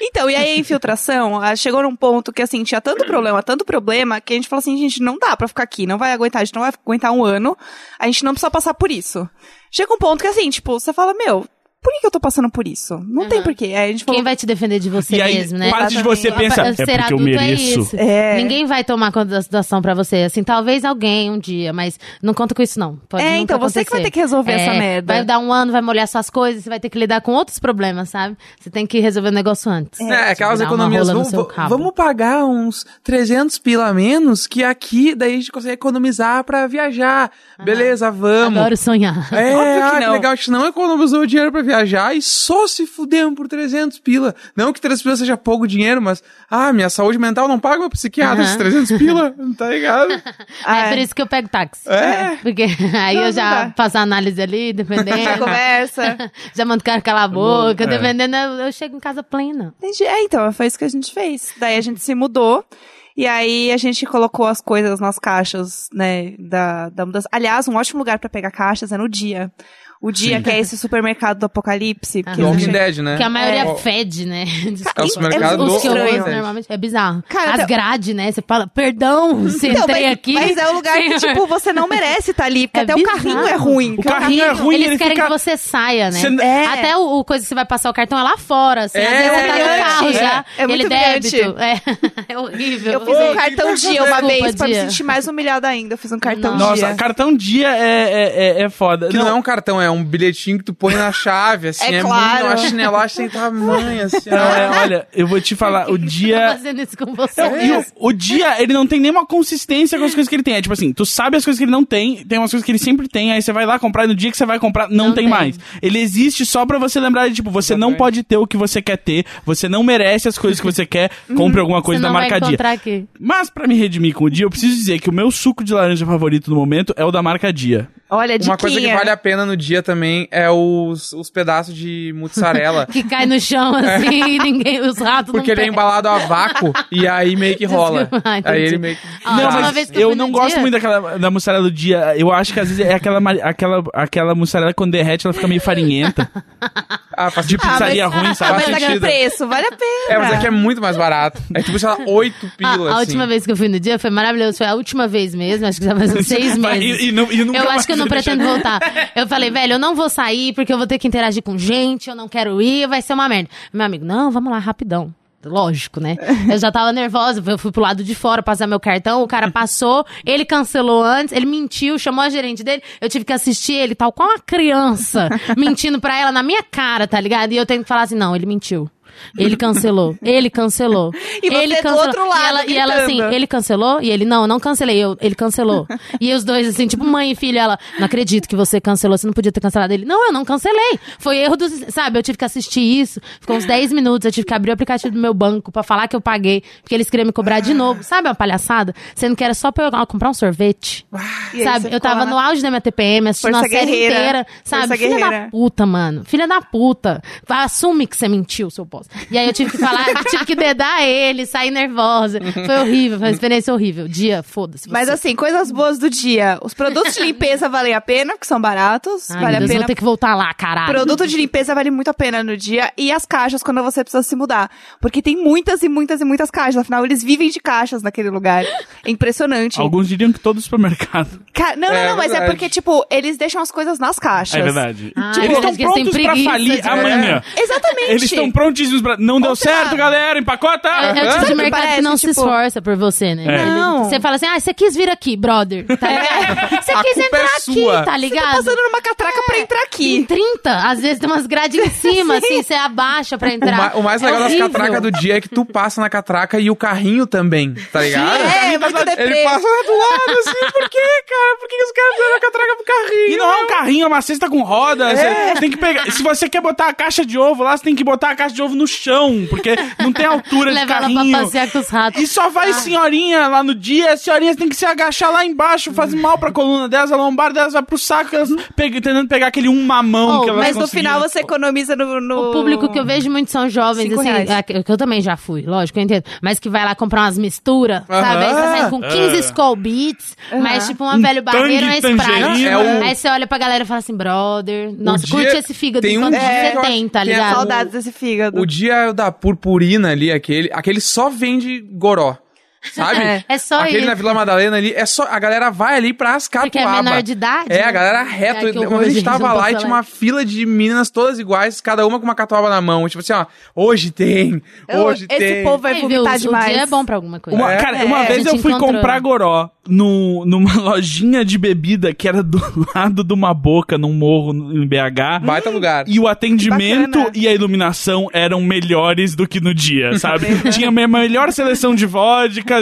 Então, e aí a infiltração ah, chegou num ponto que, assim, tinha tanto problema, tanto problema, que a gente falou assim, gente, não dá pra ficar aqui, não vai aguentar, a gente não vai aguentar um ano, a gente não precisa passar por isso. Chega um ponto que, assim, tipo, você fala, meu, por que, que eu tô passando por isso? Não tem porquê. Aí a gente falou, Quem vai te defender de você E aí, mesmo, né? parte de você pensa, é Ser porque eu mereço. É isso. É. Ninguém vai tomar conta da situação pra você. Assim, talvez alguém um dia, mas não conta com isso, não. Pode É, nunca então, você que vai acontecer. ter que resolver essa É, merda. Vai dar um ano, vai molhar suas coisas, você vai ter que lidar com outros problemas, sabe? Você tem que resolver o negócio antes. É, aquelas Virar uma economias. Vamos, vamos pagar uns 300 pila a menos, que aqui daí a gente consegue economizar pra viajar. Beleza, vamos. Adoro sonhar. É, Óbvio que ah, que não. legal, a gente não economizou dinheiro pra viajar e só se fudemos por 300 pila. Não que 300 pila seja pouco dinheiro, mas, ah, minha saúde mental não paga meu psiquiatra esses 300 pila, (laughs) tá ligado? Ah, é por isso que eu pego táxi. É. Porque aí Não, eu já faço a análise ali, dependendo. já conversa. (laughs) já mando o cara calar a boca, É. dependendo, eu, eu chego em casa plena. Entendi. É, então, foi isso que a gente fez. Daí a gente se mudou. E aí a gente colocou as coisas nas caixas, né, da, da mudança. Aliás, um ótimo lugar pra pegar caixas é no dia. O dia que é esse supermercado do apocalipse. a Walking gente- Dead, né? Que a maioria Ó, fede, né? (laughs) É o supermercado Os do estranho. normalmente é bizarro. Cara, As então- grades, né? Você fala, perdão, se Então, entrei mas, aqui. mas é um lugar que, (laughs) tipo, você não merece estar ali, porque É até bizarro. o carrinho é ruim. O carrinho é ruim, Eles ele querem fica... que você saia, né? Você- É. Até o, o coisa que você vai passar o cartão é lá fora, assim. É, Às vezes você tá no carro já. É muito ele brilhante. débito. É, (laughs) é horrível. Eu fiz um cartão dia uma desculpa, vez pra me dia. sentir mais humilhada ainda. Eu fiz um cartão Nossa, Nossa, dia. cartão dia é, é, é, é foda. Que não. é um cartão, é um bilhetinho que tu põe na chave, (laughs) assim. É É, claro. muito, uma chinelagem sem tamanho, assim. Não, é, olha, eu vou te falar, o (laughs) dia... fazendo isso com você. Não, e o, o dia, ele não tem nenhuma consistência com as coisas que ele tem. É tipo assim, tu sabe as coisas que ele não tem, tem umas coisas que ele sempre tem, aí você vai lá comprar e no dia que você vai comprar, não, Não tem, tem. mais. Ele existe só pra você lembrar de, tipo, você não Exatamente. pode ter o que você quer ter, você não merece as coisas que você quer, (laughs) compre alguma coisa Você da não vai marca dia. aqui. Mas pra me redimir com o dia, eu preciso dizer que o meu suco de laranja favorito no momento é o da marca dia. Olha, Uma diquinha. coisa que vale a pena no dia também é os, os pedaços de mussarela. (laughs) Que cai no chão, assim, e ninguém, os ratos Porque não ele é pegam. embalado a vácuo (laughs) e aí meio que rola. Ah, aí ele meio que. Ah, não, a última mas vez que eu não gosto dia- muito daquela da mussarela do dia. Eu acho que às vezes é aquela, aquela, aquela mussarela quando derrete, ela fica meio farinhenta. (laughs) Ah, faz De sentido. pizzaria Ah, mas- ruim, Ah, sabe? mas Faz aqui sentido. preço, vale a pena. É, mas aqui é muito mais barato. É tipo, sei lá, oito A, pilas. a assim. última vez que eu fui no dia foi maravilhoso. Foi a última vez mesmo. Acho que já faz uns (laughs) seis meses. E, e, não- e nunca Eu acho que eu não pretendo voltar. Eu falei, velho, eu não vou sair porque eu vou ter que interagir com gente, eu não quero ir, vai ser uma merda. Meu amigo, não, vamos lá, rapidão. Lógico, né? Eu já tava nervosa, eu fui pro lado de fora passar meu cartão, o cara (laughs) passou, ele cancelou antes, ele mentiu, chamou a gerente dele, eu tive que assistir ele tal qual uma criança, (laughs) mentindo pra ela na minha cara, tá ligado? E eu tenho que falar assim, não, ele mentiu. Ele (laughs) cancelou. Ele cancelou. E você ele do cancelou. outro lado, e ela, e ela assim, ele cancelou? E ele, não, não cancelei. Eu, ele cancelou. (laughs) e os dois, assim, tipo mãe e filho, ela, não acredito que você cancelou, você não podia ter cancelado ele. Não, eu não cancelei. Foi erro do. Sabe, eu tive que assistir isso. Ficou uns 10 minutos, eu tive que abrir o aplicativo do meu banco pra falar que eu paguei, porque eles queriam me cobrar de novo. Sabe uma palhaçada? Sendo que era só pra eu comprar um sorvete. E aí sabe, eu tava no auge da minha TPM, assistindo Força a série guerreira. inteira. Sabe, Força filha guerreira. da puta, mano. Filha da puta. Assume que você mentiu, seu posto. E aí eu tive que falar, (laughs) tive que dedar ele, sair nervosa. Foi horrível, foi uma experiência horrível. Dia, foda-se. Mas assim, coisas boas do dia. Os produtos de limpeza (laughs) valem a pena, porque são baratos. Ai, vale meu a Deus, pena. vou ter que voltar lá, caralho. Produto de limpeza vale muito a pena no dia. E as caixas, quando você precisa se mudar. Porque tem muitas e muitas e muitas caixas. Afinal, eles vivem de caixas naquele lugar. É impressionante. Alguns diriam que todo supermercado. Ca- Não, não, É não, mas é verdade. porque, tipo, eles deixam as coisas nas caixas. É verdade. Ah, Tipo, é eles estão prontos pra falir amanhã. Exatamente. Eles estão Não deu certo, galera, empacota! É, é o tipo de que mercado que parece, não se tipo- esforça por você, né? É. Não. Você fala assim, ah, você quis vir aqui, brother. Tá ligado? Você quis culpa entrar é aqui, sua. tá Tá ligado? passando numa catraca pra entrar Em aqui. 30, às vezes tem umas grades em (laughs) cima, assim, você abaixa pra O, entrar. ma- o mais É legal das catracas do dia é que tu passa na catraca e o carrinho também, tá ligado? É, muito Ele passa do lado assim, por quê, cara? Por que os caras fizeram a catraca pro carrinho? E não é um carrinho, é uma cesta com roda. É. Você tem que pegar. Se você quer botar a caixa de ovo lá, você tem que botar a caixa de ovo no chão, porque não tem altura de Leva ela pra carrinho. passear com os ratos. E só vai senhorinha lá no dia, a senhorinha tem que se agachar lá embaixo, faz mal pra coluna delas, a lombar delas vai pro saco, elas pega, tentando pegar aquele um mamão Oh, que elas Mas no final você economiza no. no- O público que eu vejo muito são jovens, assim, é, que eu também já fui, lógico, eu entendo. Mas que vai lá comprar umas misturas, Aham. sabe? Aí você sai com 15 Ah. Skull Beats, mas tipo uma Um velho barreiro, uma tangue Sprite. É o- Aí você olha pra galera e fala assim, brother, nossa, dia- curte esse fígado tem um enquanto dia você tem, tá que é ligado? Saudades desse fígado. O dia da purpurina ali, aquele, aquele só vende goró. Sabe? É. É só Aquele isso. na Vila Madalena ali, é só. A galera vai ali pras Porque é menor de idade, É, né? a galera reto. Ai, que horror, a gente gente, tava lá e tinha uma fila de meninas todas iguais, cada uma com uma catuaba na mão. Tipo assim, ó, hoje tem, hoje Esse tem. povo vai viu, vomitar o demais. dia é bom pra alguma coisa. Uma, É. cara, É, uma vez eu fui encontrou. comprar goró no, numa (laughs) lojinha de bebida que era do (laughs) lado de uma boca, num morro em BH. Baita lugar. E o atendimento e a iluminação eram melhores do que no dia, sabe? (laughs) Tinha a me- melhor seleção de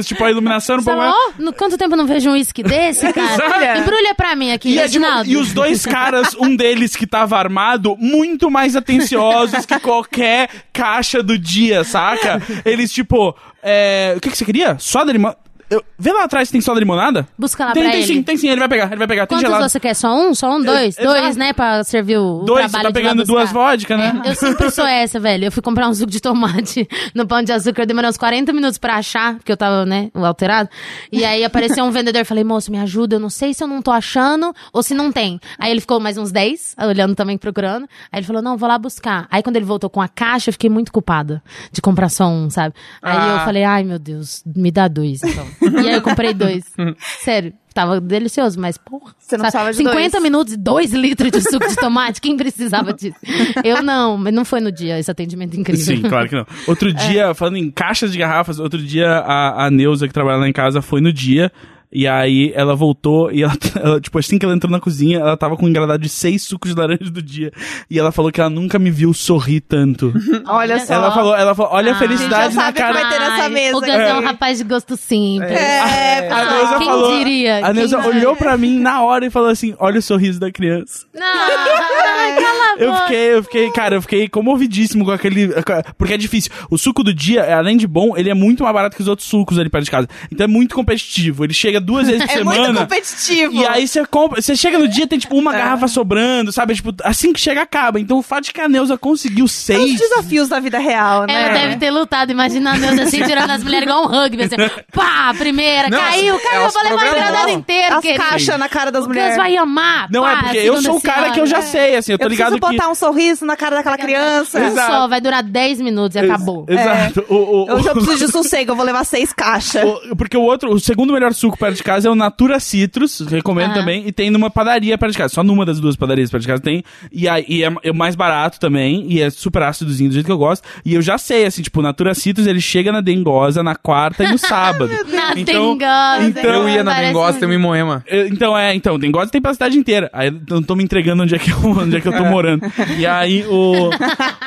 tipo, a iluminação um pouco mais... ó, no quanto tempo eu não vejo um uísque (laughs) desse, cara? Embrulha pra mim aqui, E, é, tipo, e os dois caras, um deles que tava armado, muito mais atenciosos que qualquer caixa do dia, saca? Eles, tipo, é, o que, que você queria? Soda de limonada? Eu- Vê lá atrás se tem soda limonada? Busca lá tem, pra tem ele. sim, tem sim, ele vai pegar, ele vai pegar, tem Quantos gelado. você quer? Só um? Só um? Dois? É, dois, né? Pra servir o, Dois, você trabalho tá pegando duas vodkas, né? Eu sempre sou essa, velho. Eu fui comprar um suco de tomate (laughs) no pão de açúcar, demorou uns 40 minutos pra achar, porque eu tava, né, alterado. E aí apareceu um vendedor, falei, moço, me ajuda, eu não sei se eu não tô achando ou se não tem. Aí ele ficou mais uns 10, olhando também, procurando. Aí ele falou, não, vou lá buscar. Aí quando ele voltou com a caixa, eu fiquei muito culpada de comprar só um, sabe? Aí Ah. eu falei, ai meu Deus, me dá dois, então. (laughs) e aí eu comprei dois. (laughs) Sério. Tava delicioso, mas porra. Você não sabe? precisava de 50 dois. minutos e 2 litros de suco de tomate. Quem precisava disso? Eu não, mas não foi no dia esse atendimento incrível. Sim, claro que não. Outro dia, falando em caixas de garrafas, outro dia a, a Neuza, que trabalha lá em casa, foi no dia. E aí ela voltou e ela, (laughs) ela, tipo, assim que ela entrou na cozinha, ela tava com um engradado de seis sucos de laranja do dia. E ela falou que ela nunca me viu sorrir tanto. (laughs) Olha só. ela falou, ela falou, olha a Ah. felicidade Já na sabe que cara. vai ter nessa Ai, mesa O Gus é um aqui. rapaz de gosto simples. É, A pessoal. Neuza Quem falou, diria? a Neuza Quem olhou pra mim na hora e falou assim, olha o sorriso da criança. Não, cala a Eu fiquei, eu fiquei, cara, eu fiquei comovidíssimo com aquele. Porque é difícil. O suco do dia, além de bom, ele é muito mais barato que os outros sucos ali perto de casa. Então é muito competitivo. Ele chega duas vezes (laughs) por É muito semana. competitivo. E aí você compra, você chega no dia tem tipo uma garrafa sobrando, sabe? Tipo, assim que chega acaba. Então o fato de que a Neuza conseguiu os seis. desafios da vida real, né? Ela deve ter lutado, imagina a Deus assim, tirando as mulheres igual um rugby, assim, pá, primeira, Não, caiu, caiu, eu vou levar o programam. engradado inteiro, As caixas na cara das O mulheres. vai amar, Não pá, é porque eu segunda sou o cara que eu já sei, assim, eu tô Eu ligado preciso botar um sorriso na cara daquela criança. Um Exato. só, vai durar 10 minutos e Ex- acabou. Exato. O- o- Eu (laughs) preciso de sossego, eu vou levar seis caixas. o- porque o outro, o segundo melhor suco perto de casa é o Natura Citrus, recomendo Aham. também, e tem numa padaria perto de casa. Só numa das duas padarias perto de casa tem. E, aí, e é, é mais barato também, e é super ácidozinho do jeito que eu gosto. E eu já sei, assim, tipo, o Natura Citrus ele chega na Dengosa na quarta e no (laughs) sábado. Na Então- Dengosa. então- eu ia na Parece Dengosta, tem um Moema. É, Então, é, então, tem gosta tem pela cidade inteira. Aí eu não tô me entregando onde é que eu, onde é que eu tô morando. E aí o,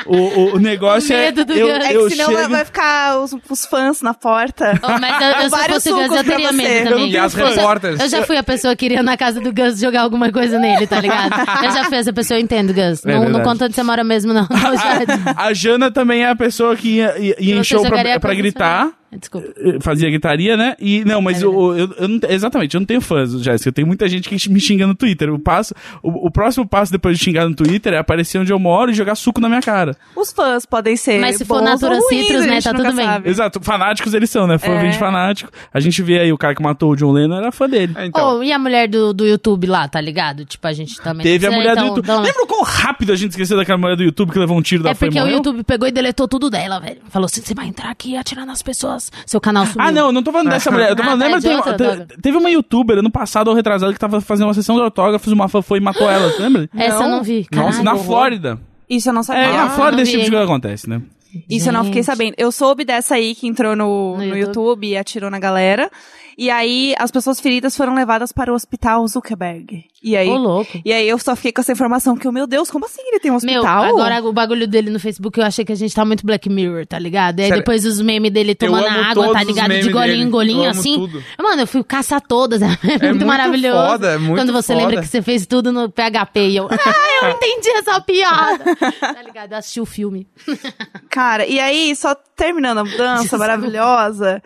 o, o- o negócio O é. medo do eu. É eu que senão vai- chego- vai ficar os, os fãs na porta. Oh, mas eu, eu se eu Vários sucos eu pra teria você. medo Eu também. não tenho E as fã. repórteres. Eu já fui a pessoa que iria na casa do Gus jogar alguma coisa nele, tá ligado? Eu já fui essa pessoa, eu entendo, Gus. É não, não conta onde você mora mesmo, não. (laughs) A, a Jana também é a pessoa que ia, ia, ia em show pra, pra gritar. Desculpa. eh, Fazia gritaria, né? E não, mas É eu, eu, eu não, exatamente, eu não tenho fãs, Jéssica. Eu tenho muita gente que me xinga no Twitter. O, passo, o, o próximo passo depois de xingar no Twitter é aparecer onde eu moro e jogar suco na minha cara. Os fãs podem ser. Mas se for Natura ruins, Citrus, né, tá tudo bem. sabe. Exato, fanáticos eles são, né? Fã É. fanático. A gente vê aí o cara que matou o John Lennon era fã dele. É, Então, Oh, e a mulher do, do YouTube lá, tá ligado? Tipo, a gente também. Teve a mulher precisa, do então- YouTube. então- Lembra o quão rápido a gente esqueceu daquela mulher do YouTube que levou um tiro da É fã e porque o? YouTube pegou e deletou tudo dela, velho. Falou assim: você vai entrar aqui e atirar nas pessoas. Seu canal sumiu. Ah, não, eu não tô falando dessa mulher. Eu tô Ah, falando, tá, lembra? de tem- outra, te- teve uma youtuber ano passado ou retrasado que tava fazendo uma sessão de autógrafos, uma fã foi e matou ela, você lembra? Essa eu não vi. Nossa, Caralho, na horror. Flórida. Isso eu não sabia. É, na Ah, Flórida não esse tipo de coisa acontece, né? Isso eu não fiquei Gente. sabendo. Eu soube dessa aí que entrou no, No no, YouTube. YouTube. e atirou na galera. E aí, as pessoas feridas foram levadas para o hospital Zuckerberg. E aí, louco. e aí eu só fiquei com essa informação que, meu Deus, como assim ele tem um Meu, hospital? agora o bagulho dele no Facebook, eu achei que a gente tá muito Black Mirror, tá ligado? E aí Sério, depois os memes dele tomando água, tá ligado? De golinho dele. em golinho, Eu assim. tudo. Mano, eu fui caçar todas. (laughs) É muito, muito maravilhoso. foda, é muito Quando você foda. lembra que você fez tudo no PHP e eu, (laughs) ah, eu entendi essa piada. (laughs) tá ligado? Eu assisti o filme. Cara, e aí, só terminando a mudança maravilhosa.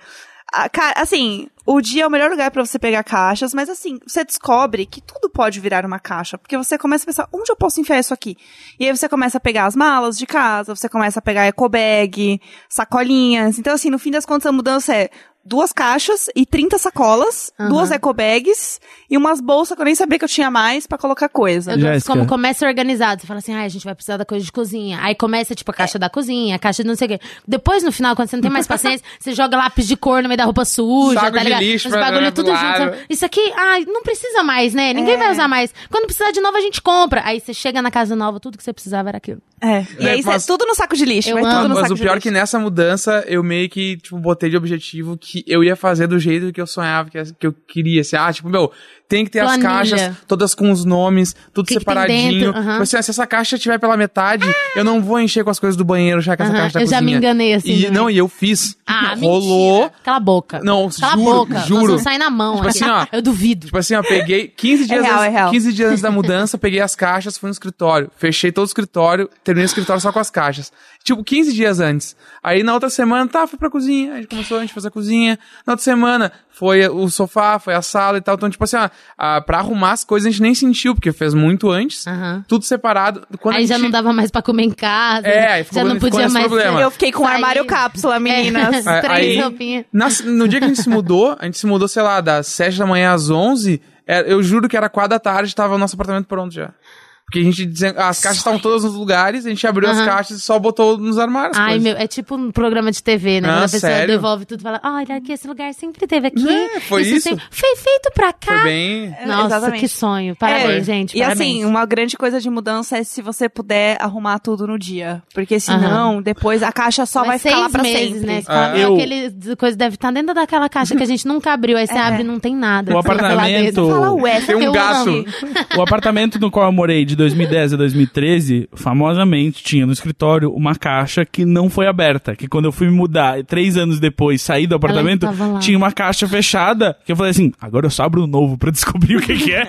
a- Cara, assim, o dia é o melhor lugar pra você pegar caixas, mas assim, você descobre que tudo pode virar uma caixa, porque você começa a pensar, onde eu posso enfiar isso aqui? E aí você começa a pegar as malas de casa, você começa a pegar ecobag, sacolinhas. Então, assim, no fim das contas, a mudança é duas caixas e 30 sacolas, Aham. duas ecobags e umas bolsas que eu nem sabia que eu tinha mais pra colocar coisa. Eu gosto como começa organizado. Você fala assim, ah, a gente vai precisar da coisa de cozinha. Aí começa, tipo, a caixa da cozinha, a caixa de não sei o quê. Depois, no final, quando você não tem mais paciência, (laughs) você joga lápis de cor no meio da roupa suja, Saco tá de ligado? lixo Os bagulho tudo do junto. lado. sabe? Isso aqui, ah, não precisa mais, né? Ninguém É. vai usar mais. Quando precisar de novo, a gente compra. Aí você chega na casa nova, tudo que você precisava era aquilo. É. E É, aí, cê- mas- tudo no saco de lixo, Eu Mas saco o pior é que nessa mudança eu meio que, tipo, botei de objetivo que eu ia fazer do jeito que eu sonhava, que, que eu queria. Assim, ah, tipo, meu, tem que ter Planilha. as caixas todas com os nomes, tudo que que separadinho. Tipo assim, ah, se essa caixa tiver pela metade, eu não vou encher com as coisas do banheiro já com essa Aham, caixa da eu já cozinha. me enganei assim E, também. não, e eu fiz. Ah, Rolou. mentira. Cala a boca. Não, Cala juro, a boca. juro. Nós sair na mão Tipo assim, ó. Eu duvido. Tipo assim, ó, peguei 15 dias, real, antes, é real. 15 dias antes da mudança, peguei as caixas, fui no escritório. Fechei todo o escritório, terminei o escritório só com as caixas. Tipo, 15 dias antes. Aí na outra semana, tá, fui pra cozinha. A gente começou a gente fazer a cozinha. Na outra semana, foi o sofá, foi a sala e tal. Então, tipo assim, ó, ah, pra arrumar as coisas a gente nem sentiu, porque fez muito antes. Aham. Tudo separado. Quando Aí já gente- não dava mais pra comer em casa. É, aí ficou- já não podia mais. problema. Eu fiquei com Sair. armário cápsula, meninas. É, Três aí- roupinhas. No dia que a gente se mudou, a gente se mudou, sei lá, das 7 da manhã às 11, é, eu juro que era 4 da tarde, tava o nosso apartamento pronto já. Porque a gente, desen- as caixas estavam todas nos lugares, a gente abriu as Aham. caixas e só botou nos armários. Ai, coisas. meu, é tipo um programa de TV, né? Ah, Quando a pessoa sério? devolve tudo e fala, "Ah, olha aqui, esse lugar sempre teve aqui. É, foi isso? sempre- Foi feito pra cá. Foi bem... Nossa, Exatamente. que sonho. Parabéns, É, gente. E parabéns. assim, uma grande coisa de mudança é se você puder arrumar tudo no dia. Porque senão, depois a caixa só Mas vai ficar lá pra meses, sempre. né? Fala, Eu- Aquele coisa deve estar dentro daquela caixa que a gente nunca abriu. Aí você (laughs) abre e não tem nada. O apartamento-. Fala, ué, Tem um amo. O apartamento no qual eu morei de 2010 a 2013, famosamente, tinha no escritório uma caixa que não foi aberta. Que quando eu fui me mudar, três anos depois, sair do apartamento, tinha uma caixa fechada. Que eu falei assim, agora eu só abro um novo pra (laughs) descobrir o que que é.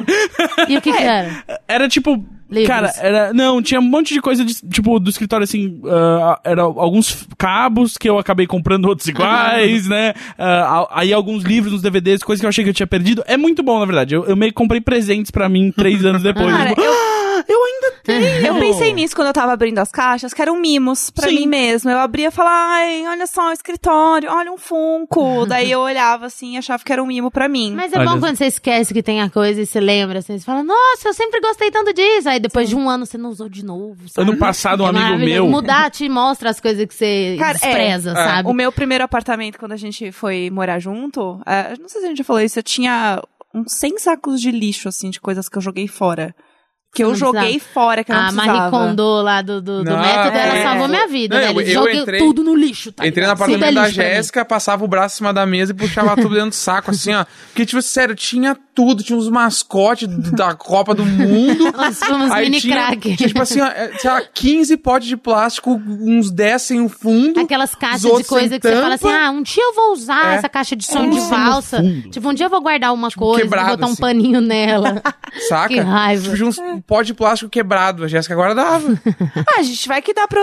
E o que que era? Era tipo. Livros. Cara, era. Não, tinha um monte de coisa de, tipo, do escritório assim. ah, era alguns cabos que eu acabei comprando outros iguais, né? Ah, aí alguns livros, uns DVDs, coisas que eu achei que eu tinha perdido. É muito bom, na verdade. Eu, eu meio que comprei presentes pra mim três anos (laughs) depois. Cara, Tipo, eu- "Ah, eu ainda Eu pensei nisso quando eu tava abrindo as caixas, que eram mimos pra Sim. mim mesmo. Eu abria e falava, ai, olha só, o escritório, olha um funko. (laughs) Daí eu olhava assim e achava que era um mimo pra mim. Mas é Olha- bom quando você esquece que tem a coisa e você lembra, assim, você fala, nossa, eu sempre gostei tanto disso. Aí depois de um ano você não usou de novo, sabe? Ano passado, um É amigo meu. Mudar te mostra as coisas que você Cara, é. despreza, sabe? O meu primeiro apartamento, quando a gente foi morar junto, é, não sei se a gente já falou isso, eu tinha uns 100 sacos de lixo, assim, de coisas que eu joguei fora. Que eu Não joguei fora, que eu não a Marie precisava. Kondo lá do, do, do Não, método, ela é. salvou minha vida, Não, né? eu- eu joguei entrei- tudo no lixo, tá Entrei no apartamento da. Jéssica, passava o braço em cima da mesa e puxava tudo dentro do saco, assim, ó. Porque, tipo, sério, tinha tudo. Tinha uns mascotes da Copa do Mundo. (laughs) Nós fomos Aí mini tinha, crack. tinha, tipo assim, ó, é, sei lá, 15 potes de plástico, uns 10 sem o fundo. Aquelas caixas de coisa que você fala assim, ah, um dia eu vou usar É. essa caixa de som É. de valsa. Tipo, um dia eu vou guardar uma coisa, quebrado, botar um assim. paninho nela. Saca? Que raiva. Tipo, uns potes de plástico quebrado. A Jéssica guardava. (laughs) Ah, a gente vai que dá pra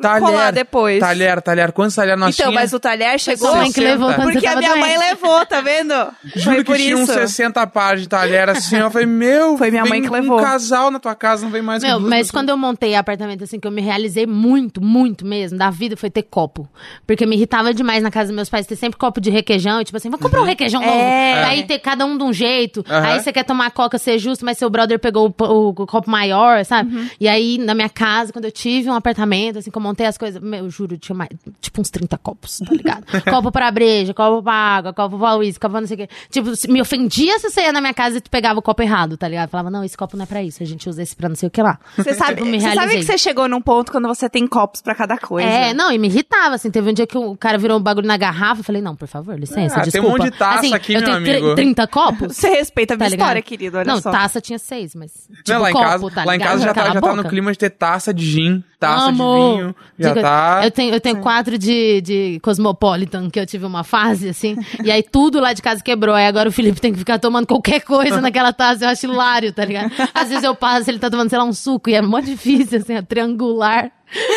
Talher. colar depois. Talher, talher. Quantos talher nós Então, tinha? mas o talher chegou... Sua mãe que levou quando Porque a minha mãe doente. levou, tá vendo? Juro Foi que por tinha isso. uns 60 pares de talher assim. Eu falei, meu, Foi minha mãe que levou. um casal na tua casa, não vem mais Meu, mas quando eu montei apartamento, assim, que eu me realizei muito, muito mesmo, da vida, foi ter copo. Porque me irritava demais na casa dos meus pais ter sempre copo de requeijão. E tipo assim, vamos comprar um requeijão novo. É. Aí ter cada um de um jeito. Aí você quer tomar coca, ser justo, mas seu brother pegou o, o- o copo maior, sabe? Uhum. E aí, na minha casa, quando eu tive um apartamento, assim, que eu montei as coisas, meu, eu juro, tinha mais, tipo uns 30 copos, tá ligado? (laughs) copo pra breja, copo pra água, copo pra uísque, copo pra não sei o quê. Tipo, me ofendia se você ia na minha casa e tu pegava o copo errado, tá ligado? Falava, não, esse copo não é pra isso, a gente usa esse pra não sei o que lá. Você sabe, Tipo, você sabe que você chegou num ponto quando você tem copos pra cada coisa. É, não, e me irritava, assim. Teve um dia que o cara virou um bagulho na garrafa. Eu falei, não, por favor, licença, Ah, tem desculpa. um monte de taça assim, aqui, eu tenho amigo. 30 copos. (laughs) Você respeita a Tá minha ligado? história, querido, olha não, só. taça tinha seis, mas. Tipo, Não, lá em copo, casa, tá lá em casa já, tá, já tá no clima de ter taça de gin, taça Amo. de vinho. Já Diga- tá. Eu tenho, eu tenho quatro de, de Cosmopolitan, que eu tive uma fase, assim. e aí tudo lá de casa quebrou. Aí agora o Felipe tem que ficar tomando qualquer coisa naquela taça. Eu acho hilário, tá ligado? Às vezes eu passo, ele tá tomando, sei lá, um suco. E é mó difícil, assim, é triangular.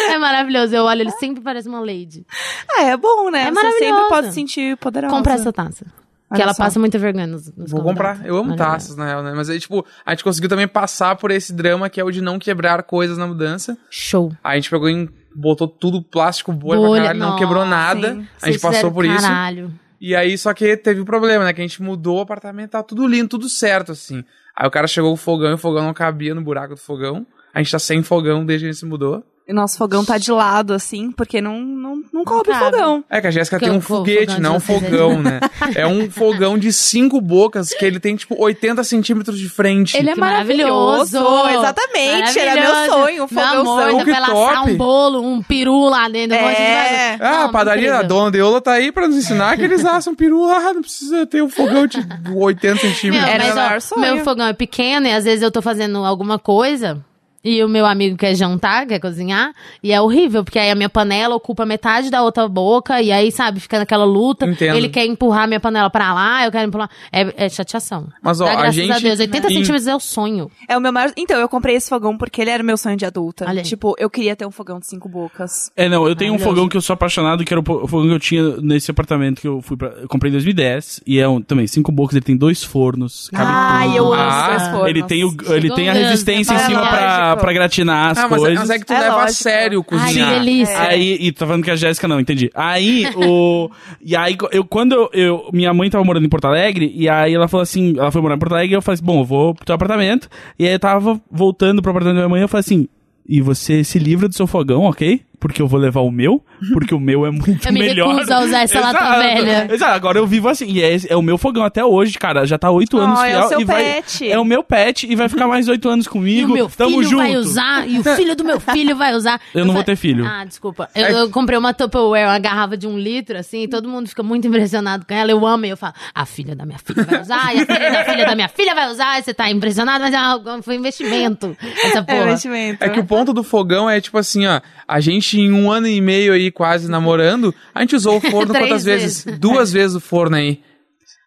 É maravilhoso. Eu olho, ele sempre parece uma lady. Ah, é bom, né? É Você maravilhoso. sempre pode se sentir poderosa. Compra essa taça. Que Olha ela só. passa muita vergonha nos, nos Vou comprar. Eu amo Maravilhoso. taças, na real, né? Mas aí, tipo, a gente conseguiu também passar por esse drama que é o de não quebrar coisas na mudança. Show. Aí a gente pegou e botou tudo plástico, bolha, Bolha, pra caralho, não quebrou nada. sim. A gente Vocês passou por isso. Caralho. E aí, só que teve o problema, né? Que a gente mudou o apartamento, tá tudo lindo, tudo certo, assim. Aí o cara chegou com o fogão e o fogão não cabia no buraco do fogão. A gente tá sem fogão desde que a gente se mudou. E nosso fogão tá de lado, assim, porque não, não, não cobre o cabe. fogão. É que a Jéssica tem o um fo- foguete, fogão não um é fogão, né? (laughs) É um fogão de cinco bocas que ele tem, tipo, 80 centímetros de frente. Ele é Que maravilhoso. Exatamente, era meu Maravilhoso. sonho, um Meu amor, fogãozão. Que laçar top. um bolo, um peru lá dentro. É. bagulho. Ah, Não, a padaria, a incrível. dona Deola tá aí pra nos ensinar que eles assam peru. Ah, não precisa ter um fogão de 80 Meu, centímetros. Era mas, meu ó, maior sonho. meu fogão é pequeno e às vezes eu tô fazendo alguma coisa e o meu amigo quer jantar, quer cozinhar, e é horrível, porque aí a minha panela ocupa metade da outra boca, e aí, sabe, fica naquela luta. Entendo. Ele quer empurrar a minha panela pra lá, eu quero empurrar. É, é chateação. Mas, ó, Dá a graças gente- a Deus, 80 Em- centímetros é o sonho. É o meu maior. Então, eu comprei esse fogão porque ele era meu sonho de adulta. Tipo, eu queria ter um fogão de cinco bocas. É, não, eu tenho um fogão que eu sou apaixonado, que era o fogão que eu tinha nesse apartamento que eu fui pra, eu comprei em 2010, e é um, também cinco bocas, ele tem dois fornos, cabe Ai, tudo. eu amo Ah, esses fornos. Ele tem, o, ele tem a resistência em cima é pra, gratinar as Ah, mas, coisas. mas é que tu É leva a lógico. sério Ai, que cozinhar. delícia. Aí, e tá falando que a Jéssica não, entendi. Aí, o. E aí, eu, quando eu, eu- Minha mãe tava morando em Porto Alegre, e aí ela falou assim: ela foi morar em Porto Alegre, e eu falei assim: bom, eu vou pro teu apartamento. E aí eu tava voltando pro apartamento da minha mãe, eu falei assim: e você se livra do seu fogão, ok? Porque eu vou levar o meu, porque o meu é muito (laughs) Eu me melhor. recuso a usar essa lata velha. Exato, agora eu vivo assim. E é, é o meu fogão até hoje, cara. Já tá oito anos Ah, é o fiel. seu e vai, pet. É o meu pet e vai ficar mais oito anos E comigo. o meu Tamo filho junto. vai usar, e o (laughs) filho do meu filho vai usar. Eu não vou ter filho. Ah, desculpa. Eu, eu comprei uma Tupperware, uma garrafa de um litro, assim, e todo mundo fica muito impressionado com ela. Eu amo, e eu falo, a filha da minha filha vai usar, e a filha da filha da minha filha vai usar, e você tá impressionado, mas é um- foi um investimento, essa É porra. investimento. É que o ponto do fogão é tipo assim, ó. A gente, em um ano e meio aí, quase namorando, a gente usou o (laughs) forno quantas vezes? vezes. Duas vezes o forno aí.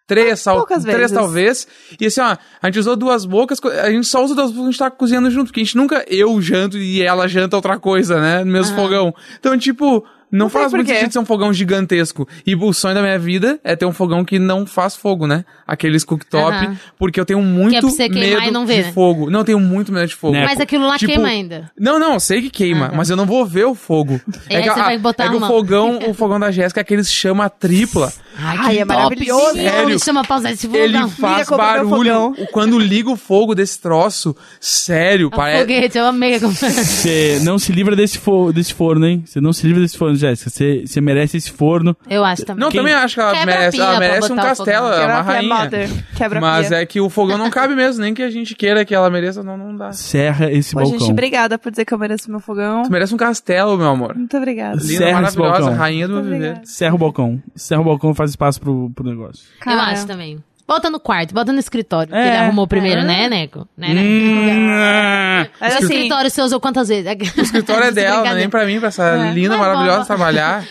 Três, Poucas três vezes. talvez. E assim, ó, a gente usou duas bocas, a gente só usa duas bocas quando a gente tá cozinhando junto, porque a gente nunca, eu janto e ela janta outra coisa, né? No mesmo fogão. Então, tipo, Não, sei faz muito sentido ser um fogão gigantesco. E o sonho da minha vida é ter um fogão que não faz fogo, né? Aqueles cooktop, porque eu tenho muito Que é pra você queimar medo e não ver, de fogo. Não, eu tenho muito medo de fogo. Né? Mas aquilo lá Tipo, queima ainda. Não, não, eu sei que queima, Ah, tá. mas eu não vou ver o fogo. E aí que, você a- vai botar é que o fogão, (laughs) o fogão da Jéssica é aqueles chama tripla. Ai, é maravilhoso. Top, sim. Sério? Chama pra usar esse fogão. Ele faz é barulho. Quando liga o fogo desse troço, sério, É um parece. foguete, eu amei. Você não se livra desse, fo desse forno, hein? Você não se livra desse forno, Jéssica. Você você merece esse forno. Eu acho também. Não, Quem- também acho que ela Quebra merece, ela merece um castelo, é uma Quebra a pia, rainha. Quebra a Mas pia. é que o fogão não cabe mesmo, nem que a gente queira que ela mereça, não, não dá. Serra esse Pô, balcão. gente, obrigada por dizer que eu mereço meu fogão. Tu merece um castelo, meu amor. Muito obrigada. Linda, Serra esse maravilhosa, balcão. rainha do meu viver. Serra o balcão. Serra o balcão faz espaço pro, pro negócio. Eu Cara, acho também. Bota no quarto, bota no escritório. É. que ele arrumou primeiro, né, Neco? Né, né? Hum, Mas O assim, escritório você usou quantas vezes? O escritório é dela, não é nem pra mim, pra essa É. linda, Mas maravilhosa vamos. (laughs) trabalhar.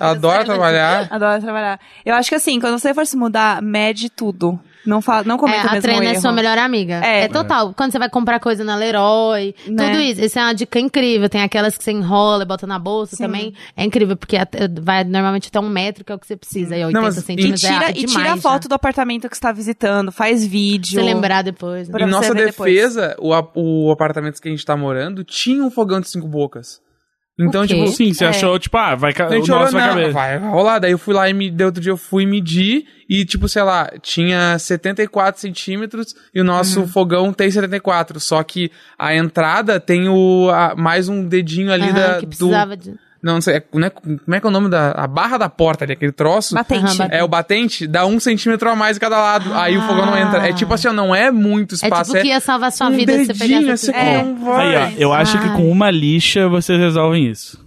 Adora trabalhar. adoro trabalhar. Eu acho que assim, quando você for se mudar, mede tudo. Não, fa não É, cometa o a mesmo treina é erro. sua melhor amiga. É. É, total. Quando você vai comprar coisa na Leroy, Né? tudo isso. Isso é uma dica incrível. Tem aquelas que você enrola e bota na bolsa Sim. também. É incrível, porque vai normalmente até um metro, que é o que você precisa. E 80 mas- E centímetros é tira, é e demais. tira a foto do apartamento que você tá visitando, faz vídeo. Pra você lembrar depois. né? Em nossa depois. defesa, o, o apartamento que a gente tá morando tinha um fogão de cinco bocas. Então, tipo, Sim, você É. achou, tipo, ah, vai, ca- o nosso vai caber. vai rolar. Daí eu fui lá e me, daí outro dia eu fui medir e, tipo, sei lá, tinha 74 centímetros e o nosso Uhum. fogão tem 74. Só que a entrada tem o, a- mais um dedinho ali Aham, da, que do... precisava de... Não, não sei, é- não é- como é que é o nome da... A barra da porta ali, aquele troço. Batente. É, o batente dá um centímetro a mais em cada lado. Aí o fogão não entra. É tipo assim, ó, não é muito É espaço. tipo que ia salvar sua um vida se você pegasse assim, esse É. Aí, ó, eu acho que Ai. com uma lixa vocês resolvem isso.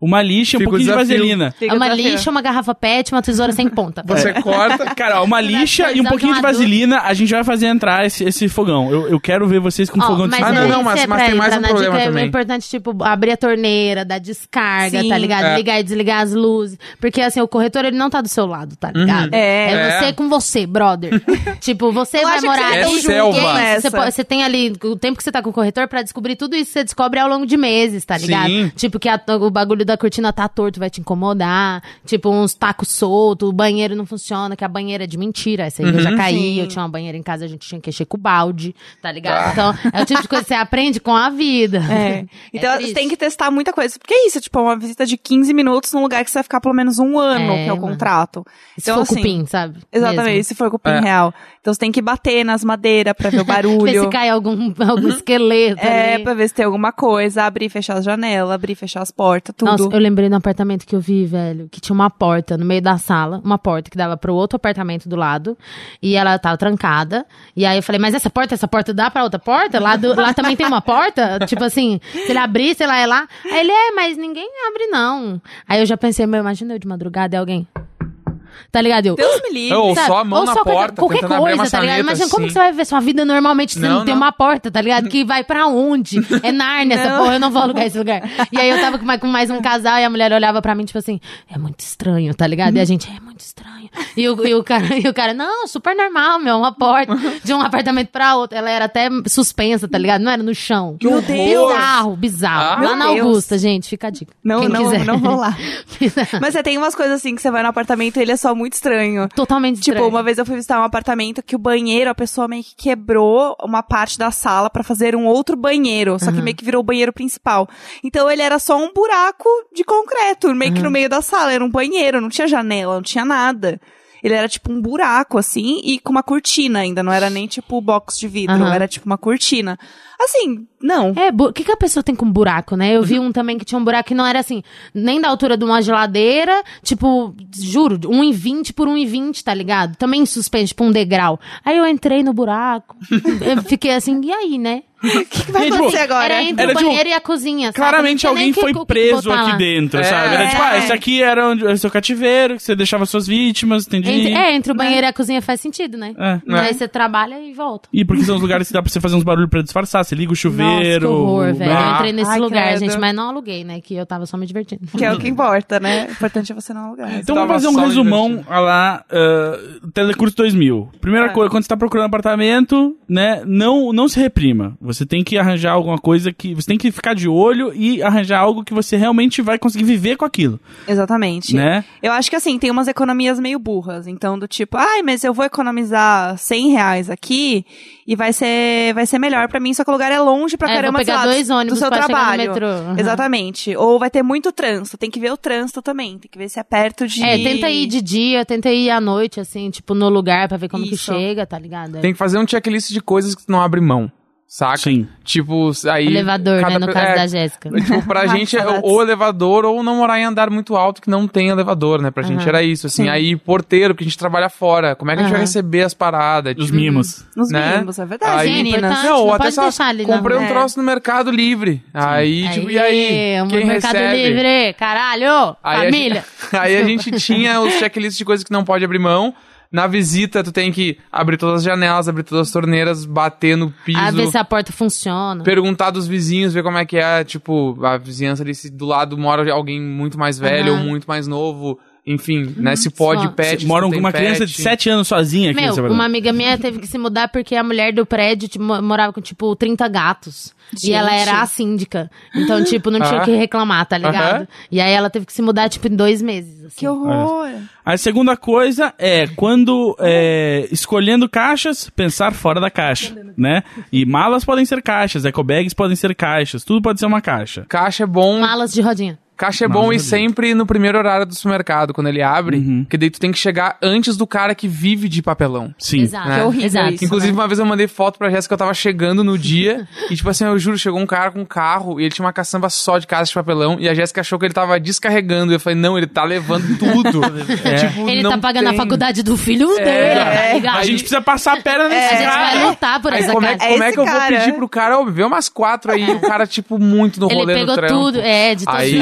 Uma lixa e um Fica pouquinho de desafio. vaselina. Fica É uma desafio. lixa, uma garrafa pet, uma tesoura sem ponta. Você corta. (laughs) Cara, ó, uma lixa e um pouquinho de vaselina, a gente vai fazer entrar esse, esse fogão. Eu, eu quero ver vocês com Ó, fogão de mas Ah, não, aí, não, mas- é mas tem mais um na problema dica, também. É importante, tipo, abrir a torneira, dar descarga, Sim. tá ligado? É. Ligar e desligar as luzes. Porque, assim, o corretor, ele não tá do seu lado, tá ligado? É. É. você com você, brother. (laughs) tipo, você Eu vai acho que morar você é selva. e é isso, nessa. Você, pode- você tem ali o tempo que você tá com o corretor pra descobrir tudo isso. Você descobre ao longo de meses, tá ligado? Sim. Tipo, que a- o bagulho da cortina tá torto, vai te incomodar. Tipo, uns tacos soltos, o banheiro não funciona, que a banheira é de mentira. Essa aí eu já caí. Sim. Eu tinha uma banheira em casa, a gente tinha que encher com balde, tá ligado? Então, é o tipo de coisa que você aprende com a vida. É. (laughs) Então triste. você tem que testar muita coisa. Porque é isso, tipo, uma visita de 15 minutos num lugar que você vai ficar pelo menos um ano, É, que é o mano. contrato. Se Então, for assim, cupim, sabe? Exatamente, Mesmo. se for cupim É. real. Então você tem que bater nas madeiras pra ver o (laughs) Ver barulho. se cai algum, algum esqueleto É, ali. pra ver se tem alguma coisa, abrir e fechar as janelas, abrir e fechar as portas, tudo. Nossa, eu lembrei no apartamento que eu vi, velho, que tinha uma porta no meio da sala, uma porta que dava pro outro apartamento do lado, e ela tava trancada. E aí eu falei, mas essa porta, essa porta dá pra outra porta? Lá, do- lá também tem uma porta? (laughs) tipo assim, se ele abrir, sei lá, é lá. Aí ele, é, mas ninguém abre não. Aí eu já pensei, meu, imagina eu de madrugada e alguém. Tá ligado? Eu, Deus me livre. Ou Sabe? só a mão Ou na só qualquer- porta, qualquer tentando abrir a coisa, tá ligado? Imagina como assim. que você vai viver sua vida normalmente se Não, não, tem não. uma porta, tá ligado? Que vai pra onde? É Nárnia essa porra, eu não vou alugar esse lugar. E aí eu tava com mais, com mais um casal e a mulher olhava pra mim, tipo assim, é muito estranho, tá ligado? E a gente, é muito estranho. E o, e o, cara, (laughs) e o cara, não, super normal, meu, uma porta de um apartamento pra outro. Ela era até suspensa, tá ligado? Não era no chão. Que horror! Bizarro, bizarro. Ah, Lá na meu Deus. Augusta, gente, fica a dica. Não, Quem não, quiser. não vou lá. (laughs) Mas você tem umas coisas assim que você vai no apartamento e ele é só muito estranho. Totalmente Tipo, estranho. uma vez eu fui visitar um apartamento que o banheiro, a pessoa meio que quebrou uma parte da sala pra fazer um outro banheiro, só que meio que virou o banheiro principal. Então ele era só um buraco de concreto, meio que no meio da sala, era um banheiro, não tinha janela, não tinha nada. Ele era tipo um buraco, assim, e com uma cortina ainda, não era nem tipo box de vidro, Aham. era tipo uma cortina. Assim, não. É, o que, que a pessoa tem com buraco, né? Eu vi um também que tinha um buraco que não era assim, nem da altura de uma geladeira, tipo, juro, 1,20 por 1,20, tá ligado? Também suspenso, tipo um degrau. Aí eu entrei no buraco, (laughs) fiquei assim, e aí, né? O (laughs) que, que vai Tipo, acontecer agora? Era entre Era o tipo, banheiro e a cozinha, sabe? Claramente alguém foi preso aqui lá. dentro, É. sabe? Era tipo, ah, É. esse aqui era onde, o seu cativeiro, que você deixava suas vítimas, entendi. Entre, é, entre o banheiro e a cozinha faz sentido, né? É. Aí você trabalha e volta. E porque são os lugares que dá pra você fazer uns barulhos pra disfarçar. Você liga o chuveiro. Nossa, que horror, velho. Eu Ah. entrei nesse Ai, lugar, credo. gente, mas não aluguei, né? Que eu tava só me divertindo. Que é o que (laughs) importa, né? O importante é você não alugar. Então vamos fazer um resumão divertido. lá, uh, Telecurso 2000. Primeira É. coisa, quando você tá procurando apartamento, né, não, não se reprima. Você Você tem que arranjar alguma coisa que. Você tem que ficar de olho e arranjar algo que você realmente vai conseguir viver com aquilo. Exatamente. Né? Eu acho que assim, tem umas economias meio burras. Então, do tipo, ai, mas eu vou economizar 100 reais aqui e vai ser, vai ser melhor pra mim, só que o lugar é longe pra É, vou caramba, pegar sei lá, dois do- ônibus do seu pra chegar no trabalho. metrô. Uhum. Exatamente. Ou vai ter muito trânsito, tem que ver o trânsito também, tem que ver se é perto de... É, tenta ir de dia, tenta ir à noite, assim, tipo, no lugar pra ver como que Isso. chega, tá ligado? Tem que fazer um checklist de coisas que tu não abre mão. Saca? Sim. Tipo, aí. Elevador, cada né, no pe- caso é, da Jéssica. Tipo, pra (laughs) gente, é ou elevador ou não morar em andar muito alto que não tem elevador, né? Pra gente era isso, assim. Sim. Aí, porteiro, que a gente trabalha fora. Como é que a gente vai receber as paradas? Os Tipo, mimos. Nos né? mínimos, é verdade, Aí- meninas. Importante. Não, ou não até pode só deixar ali na comprei rua. um troço no Mercado Livre. Aí, tipo, e aí? o Quem Mercado recebe? Livre, caralho, Aí a família. gente- (laughs) aí a gente tinha os checklists de coisas que não pode abrir mão. Na visita, tu tem que abrir todas as janelas, abrir todas as torneiras, bater no piso. A ver se a porta funciona. Perguntar dos vizinhos, ver como é que é, tipo, a vizinhança ali, se do lado mora alguém muito mais velho Aham. ou muito mais novo. Enfim, né? Se pode Só- pet. se Mora não tem uma criança de 7 anos sozinha aqui Meu, nessa uma amiga minha teve que se mudar porque a mulher do prédio tipo, mo- morava com, tipo, 30 gatos. Gente. E ela era a síndica. Então, tipo, não tinha o Ah. que reclamar, tá ligado? Aham. E aí ela teve que se mudar, tipo, em dois meses. assim. Que horror. A segunda coisa é quando é, escolhendo caixas, pensar fora da caixa, né? E malas podem ser caixas, ecobags podem ser caixas, tudo pode ser uma caixa. Caixa é bom. Malas de rodinha. Caixa é Mas bom e sempre no primeiro horário do supermercado, quando ele abre. Uhum. Porque daí tu tem que chegar antes do cara que vive de papelão. Sim. Exato. né? Que horrível Exato. isso. Inclusive, uma vez eu mandei foto pra Jéssica, eu tava chegando no dia, e tipo assim, eu juro, chegou um cara com um carro, e ele tinha uma caçamba só de casa de papelão, e a Jéssica achou que ele tava descarregando, e eu falei, não, ele tá levando tudo. (laughs) (laughs) Tipo, Ele não tá pagando tem- a faculdade do filho dele, tá ligado? A gente precisa passar a perna nesse A gente vai cara. lutar por Aí essa como é, casa. como é que eu vou cara. pedir pro cara, ó, vê umas quatro aí, o cara, tipo, muito no Ele rolê pegou no trampo. tudo, é, de todos Aí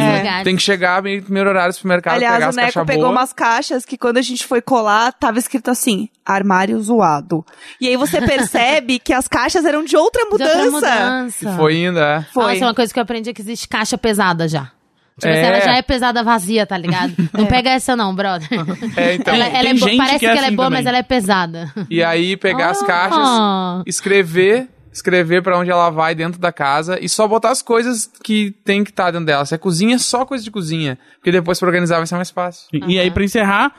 tem que chegar bem no primeiro horário do supermercado, pegar Aliás, o as Neco caixas pegou boas. umas caixas que quando a gente foi colar, tava escrito assim, armário zoado. E aí você percebe que as caixas eram de outra De outra mudança. mudança. E foi ainda, é. Foi. Nossa, uma coisa que eu aprendi é que existe caixa pesada já. Tipo, É. assim, ela já é pesada vazia, tá ligado? (laughs) Não pega essa não, brother. (laughs) É, então. Ela, ela tem é bo- parece que que, é ela é assim boa, também. mas ela é pesada. E aí pegar as Ah. caixas, escrever, escrever pra onde ela vai dentro da casa e só botar as coisas que tem que estar dentro dela. Se é cozinha, só coisa de cozinha. Porque depois pra organizar vai ser mais fácil. E aí, pra encerrar,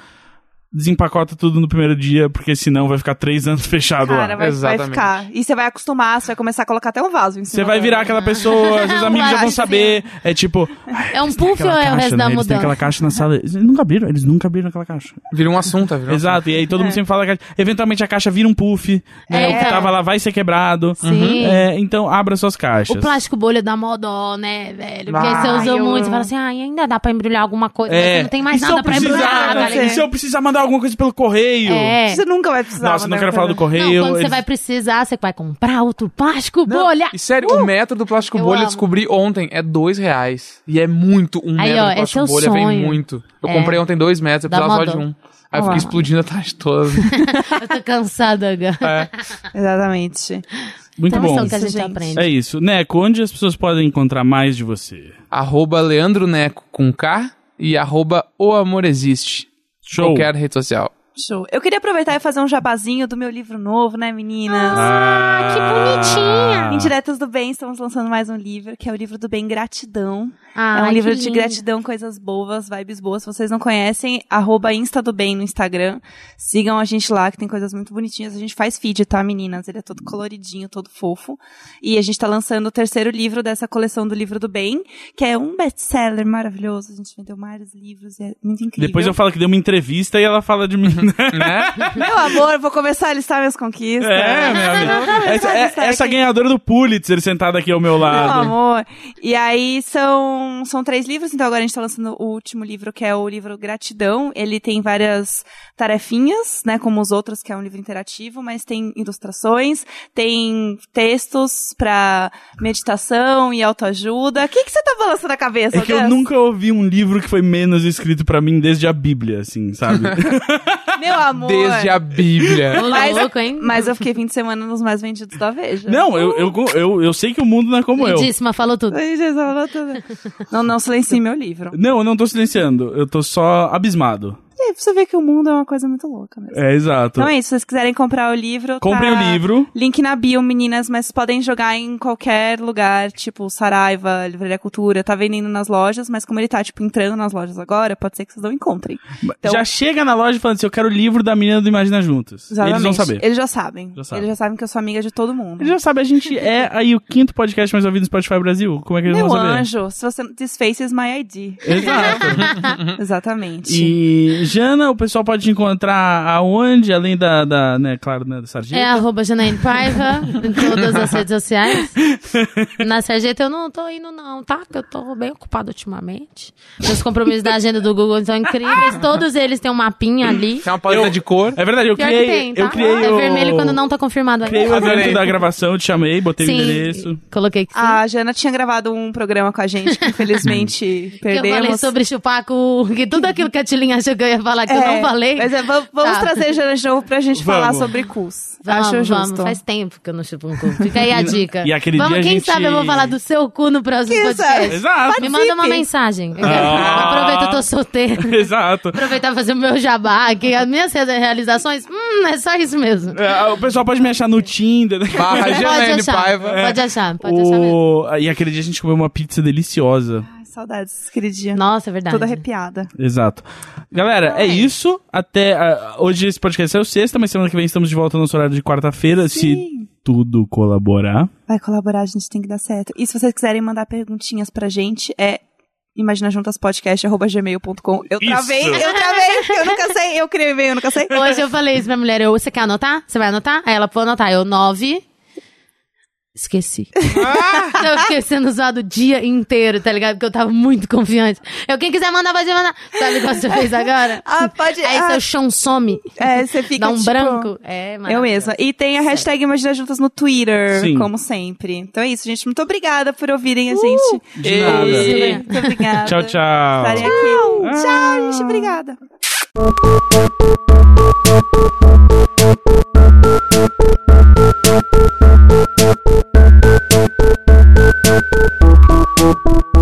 desempacota tudo no primeiro dia, porque senão vai ficar três anos (laughs) fechado Cara, lá. vai, vai Exatamente. ficar. E você vai acostumar, você vai começar a colocar até um vaso em cima. Você vai virar aquela pessoa, seus (laughs) amigos já vão saber. É tipo. É um "Tem puff ou é o caixa, resto da né? Eles têm mudança? aquela caixa na sala. Eles nunca abriram, eles nunca abriram aquela caixa. Vira um assunto, vira um Exato, e aí todo mundo sempre fala que eventualmente a caixa vira um puff, né? É, o que tava lá vai ser quebrado. Sim. É, então abra suas caixas. O plástico bolha dá mó dó, né, velho? Porque você usou eu muito, você fala assim, ah, ainda dá pra embrulhar alguma coisa, É. não tem mais e nada pra precisar, embrulhar, tá né? E se eu precisar mandar alguma coisa pelo correio? É. Você nunca vai precisar. Nossa, não quero falar do correio. Não, quando você eles- vai precisar, você vai comprar outro plástico Não, bolha. E sério, o metro do plástico Eu bolha eu amo. descobri ontem é dois reais. E é muito. Um Aí, metro ó, do plástico é bolha vem sonho. muito. Eu É. comprei ontem dois metros, eu precisava só de um. Aí eu fiquei explodindo a tarde toda. (laughs) Eu tô cansada agora. (laughs) Exatamente. Muito Então, bom. lição que a gente, Gente. aprende. É isso. Neco, onde as pessoas podem encontrar mais de você? arroba Leandro Neco com K e arroba O Amor Existe. Show. Qualquer rede social. Show. Eu queria aproveitar e fazer um jabazinho do meu livro novo, né, meninas? Ah, que bonitinha. Indiretas do Bem, estamos lançando mais um livro, que é o livro do Bem Gratidão. Ah, é um livro de gratidão, coisas boas, vibes boas. Se vocês não conhecem, arroba Insta do Bem no Instagram. Sigam a gente lá, que tem coisas muito bonitinhas. A gente faz feed, tá, meninas? Ele é todo coloridinho, todo fofo. E a gente tá lançando o terceiro livro dessa coleção do Livro do Bem, que é um best-seller maravilhoso. A gente vendeu vários livros, é muito incrível. Depois eu falo que deu uma entrevista e ela fala de mim. né? (laughs) Meu amor, vou começar a listar minhas conquistas. É, meu amigo. (laughs) Essa, é- essa ganhadora do Pulitzer sentada aqui ao meu Meu lado. amor. E aí são, são três livros, então agora a gente tá lançando o último livro, que é o livro Gratidão. Ele tem várias tarefinhas, né, como os outros, que é um livro interativo, mas tem ilustrações, tem textos pra meditação e autoajuda. O que que você tá balançando a cabeça, É que eu Gus? nunca ouvi um livro que foi menos escrito pra mim desde a Bíblia, assim, sabe? (laughs) Meu amor. Desde a Bíblia. Mas, louco, hein? mas eu fiquei 20 semanas nos mais vendidos da Veja. Não, eu, eu, eu, eu sei que o mundo não é como eu. Lindíssima, falou tudo. Não, não silencie meu livro. Não, eu não tô silenciando. Eu tô só abismado. É, você vê que o mundo é uma coisa muito louca mesmo. É, exato. Então é isso, se vocês quiserem comprar o livro, Comprem tá- o livro. Link na bio, meninas, mas podem jogar em qualquer lugar, tipo Saraiva, Livraria Cultura, tá vendendo nas lojas, mas como ele tá, tipo, entrando nas lojas agora, pode ser que vocês não encontrem. Então- Já chega na loja falando assim, eu quero o livro da menina do Imagina Juntas. Eles vão Exatamente. saber. Eles já sabem. Já sabem. Eles já sabem que eu sou amiga de todo mundo. Eles já sabem, a gente é aí o quinto podcast mais ouvido no Spotify Brasil. Como é que eles Meu vão saber? anjo, se você... This face is my ID. Exato. (laughs) Exatamente. E, Jana, o pessoal pode te encontrar aonde, além da, da né, claro, né, da Sargento? É arroba Janaíne Paiva em todas as redes sociais. (laughs) Na Sarjeta eu não tô indo não, tá? Que eu tô bem ocupada ultimamente. Meus compromissos da agenda do Google são incríveis. Todos eles têm um mapinha ali. Tem uma paleta Eu- de cor. É verdade, eu Pior criei, que tem, tá? eu criei é o... vermelho quando não tá confirmado Criei o ainda. evento da gravação, te chamei, botei o Sim, endereço. coloquei que sim. A Jana tinha gravado um programa com a gente, que infelizmente (laughs) que eu falei perdemos. sobre chupar com... Que tudo aquilo que a Tilinha achou que eu ia falar, que eu não falei. Mas é, vamos, vamos Tá. trazer Jana de novo pra gente Vamos. falar sobre cus. Vamos, Acho justo. vamos. Faz tempo que eu não chupo um cu. Fica aí a dica. e aquele vamos, dia a quem gente- sabe eu vou falar do seu cu no próximo Quem podcast. sabe? Exato. Me manda uma mensagem. Ah. Aproveita, eu tô solteira. (laughs) Exato. Aproveitar e fazer o meu jabá aqui. As minhas realizações, hum, é só isso mesmo. É, o pessoal pode me achar no Tinder. né? Barra Pode Janaíne achar, Paiva. pode achar, pode achar mesmo. O... E aquele dia a gente comeu uma pizza deliciosa. Saudades, aquele dia. Nossa, é verdade. Toda arrepiada. Exato. Galera, é isso. Até. ah, hoje esse podcast saiu sexta, mas semana que vem estamos de volta no nosso horário de quarta-feira. Se tudo colaborar. Vai colaborar, a gente tem que dar certo. E se vocês quiserem mandar perguntinhas pra gente, é imaginajuntaspodcast.gmail.com. Eu Isso. travei, eu travei, eu nunca sei, eu criei e-mail, eu nunca sei. Hoje eu falei isso pra mulher, eu, você quer anotar? Você vai anotar? Aí ela, vou anotar. Eu, nove... Esqueci. eu fiquei sendo usado o dia inteiro, tá ligado? Porque eu tava muito confiante. Eu, quem quiser mandar, pode mandar. Sabe o que você fez agora? Ah, pode... Aí ah, seu chão some, é, você fica, dá um tipo, branco. É, Eu mesma. E tem a hashtag Imagina Juntas no Twitter, Sim. como sempre. Então é isso, gente. Muito obrigada por ouvirem a gente. De nada. Ei. Muito obrigada. Tchau, tchau. Estarem aqui. Tchau, gente. Obrigada. you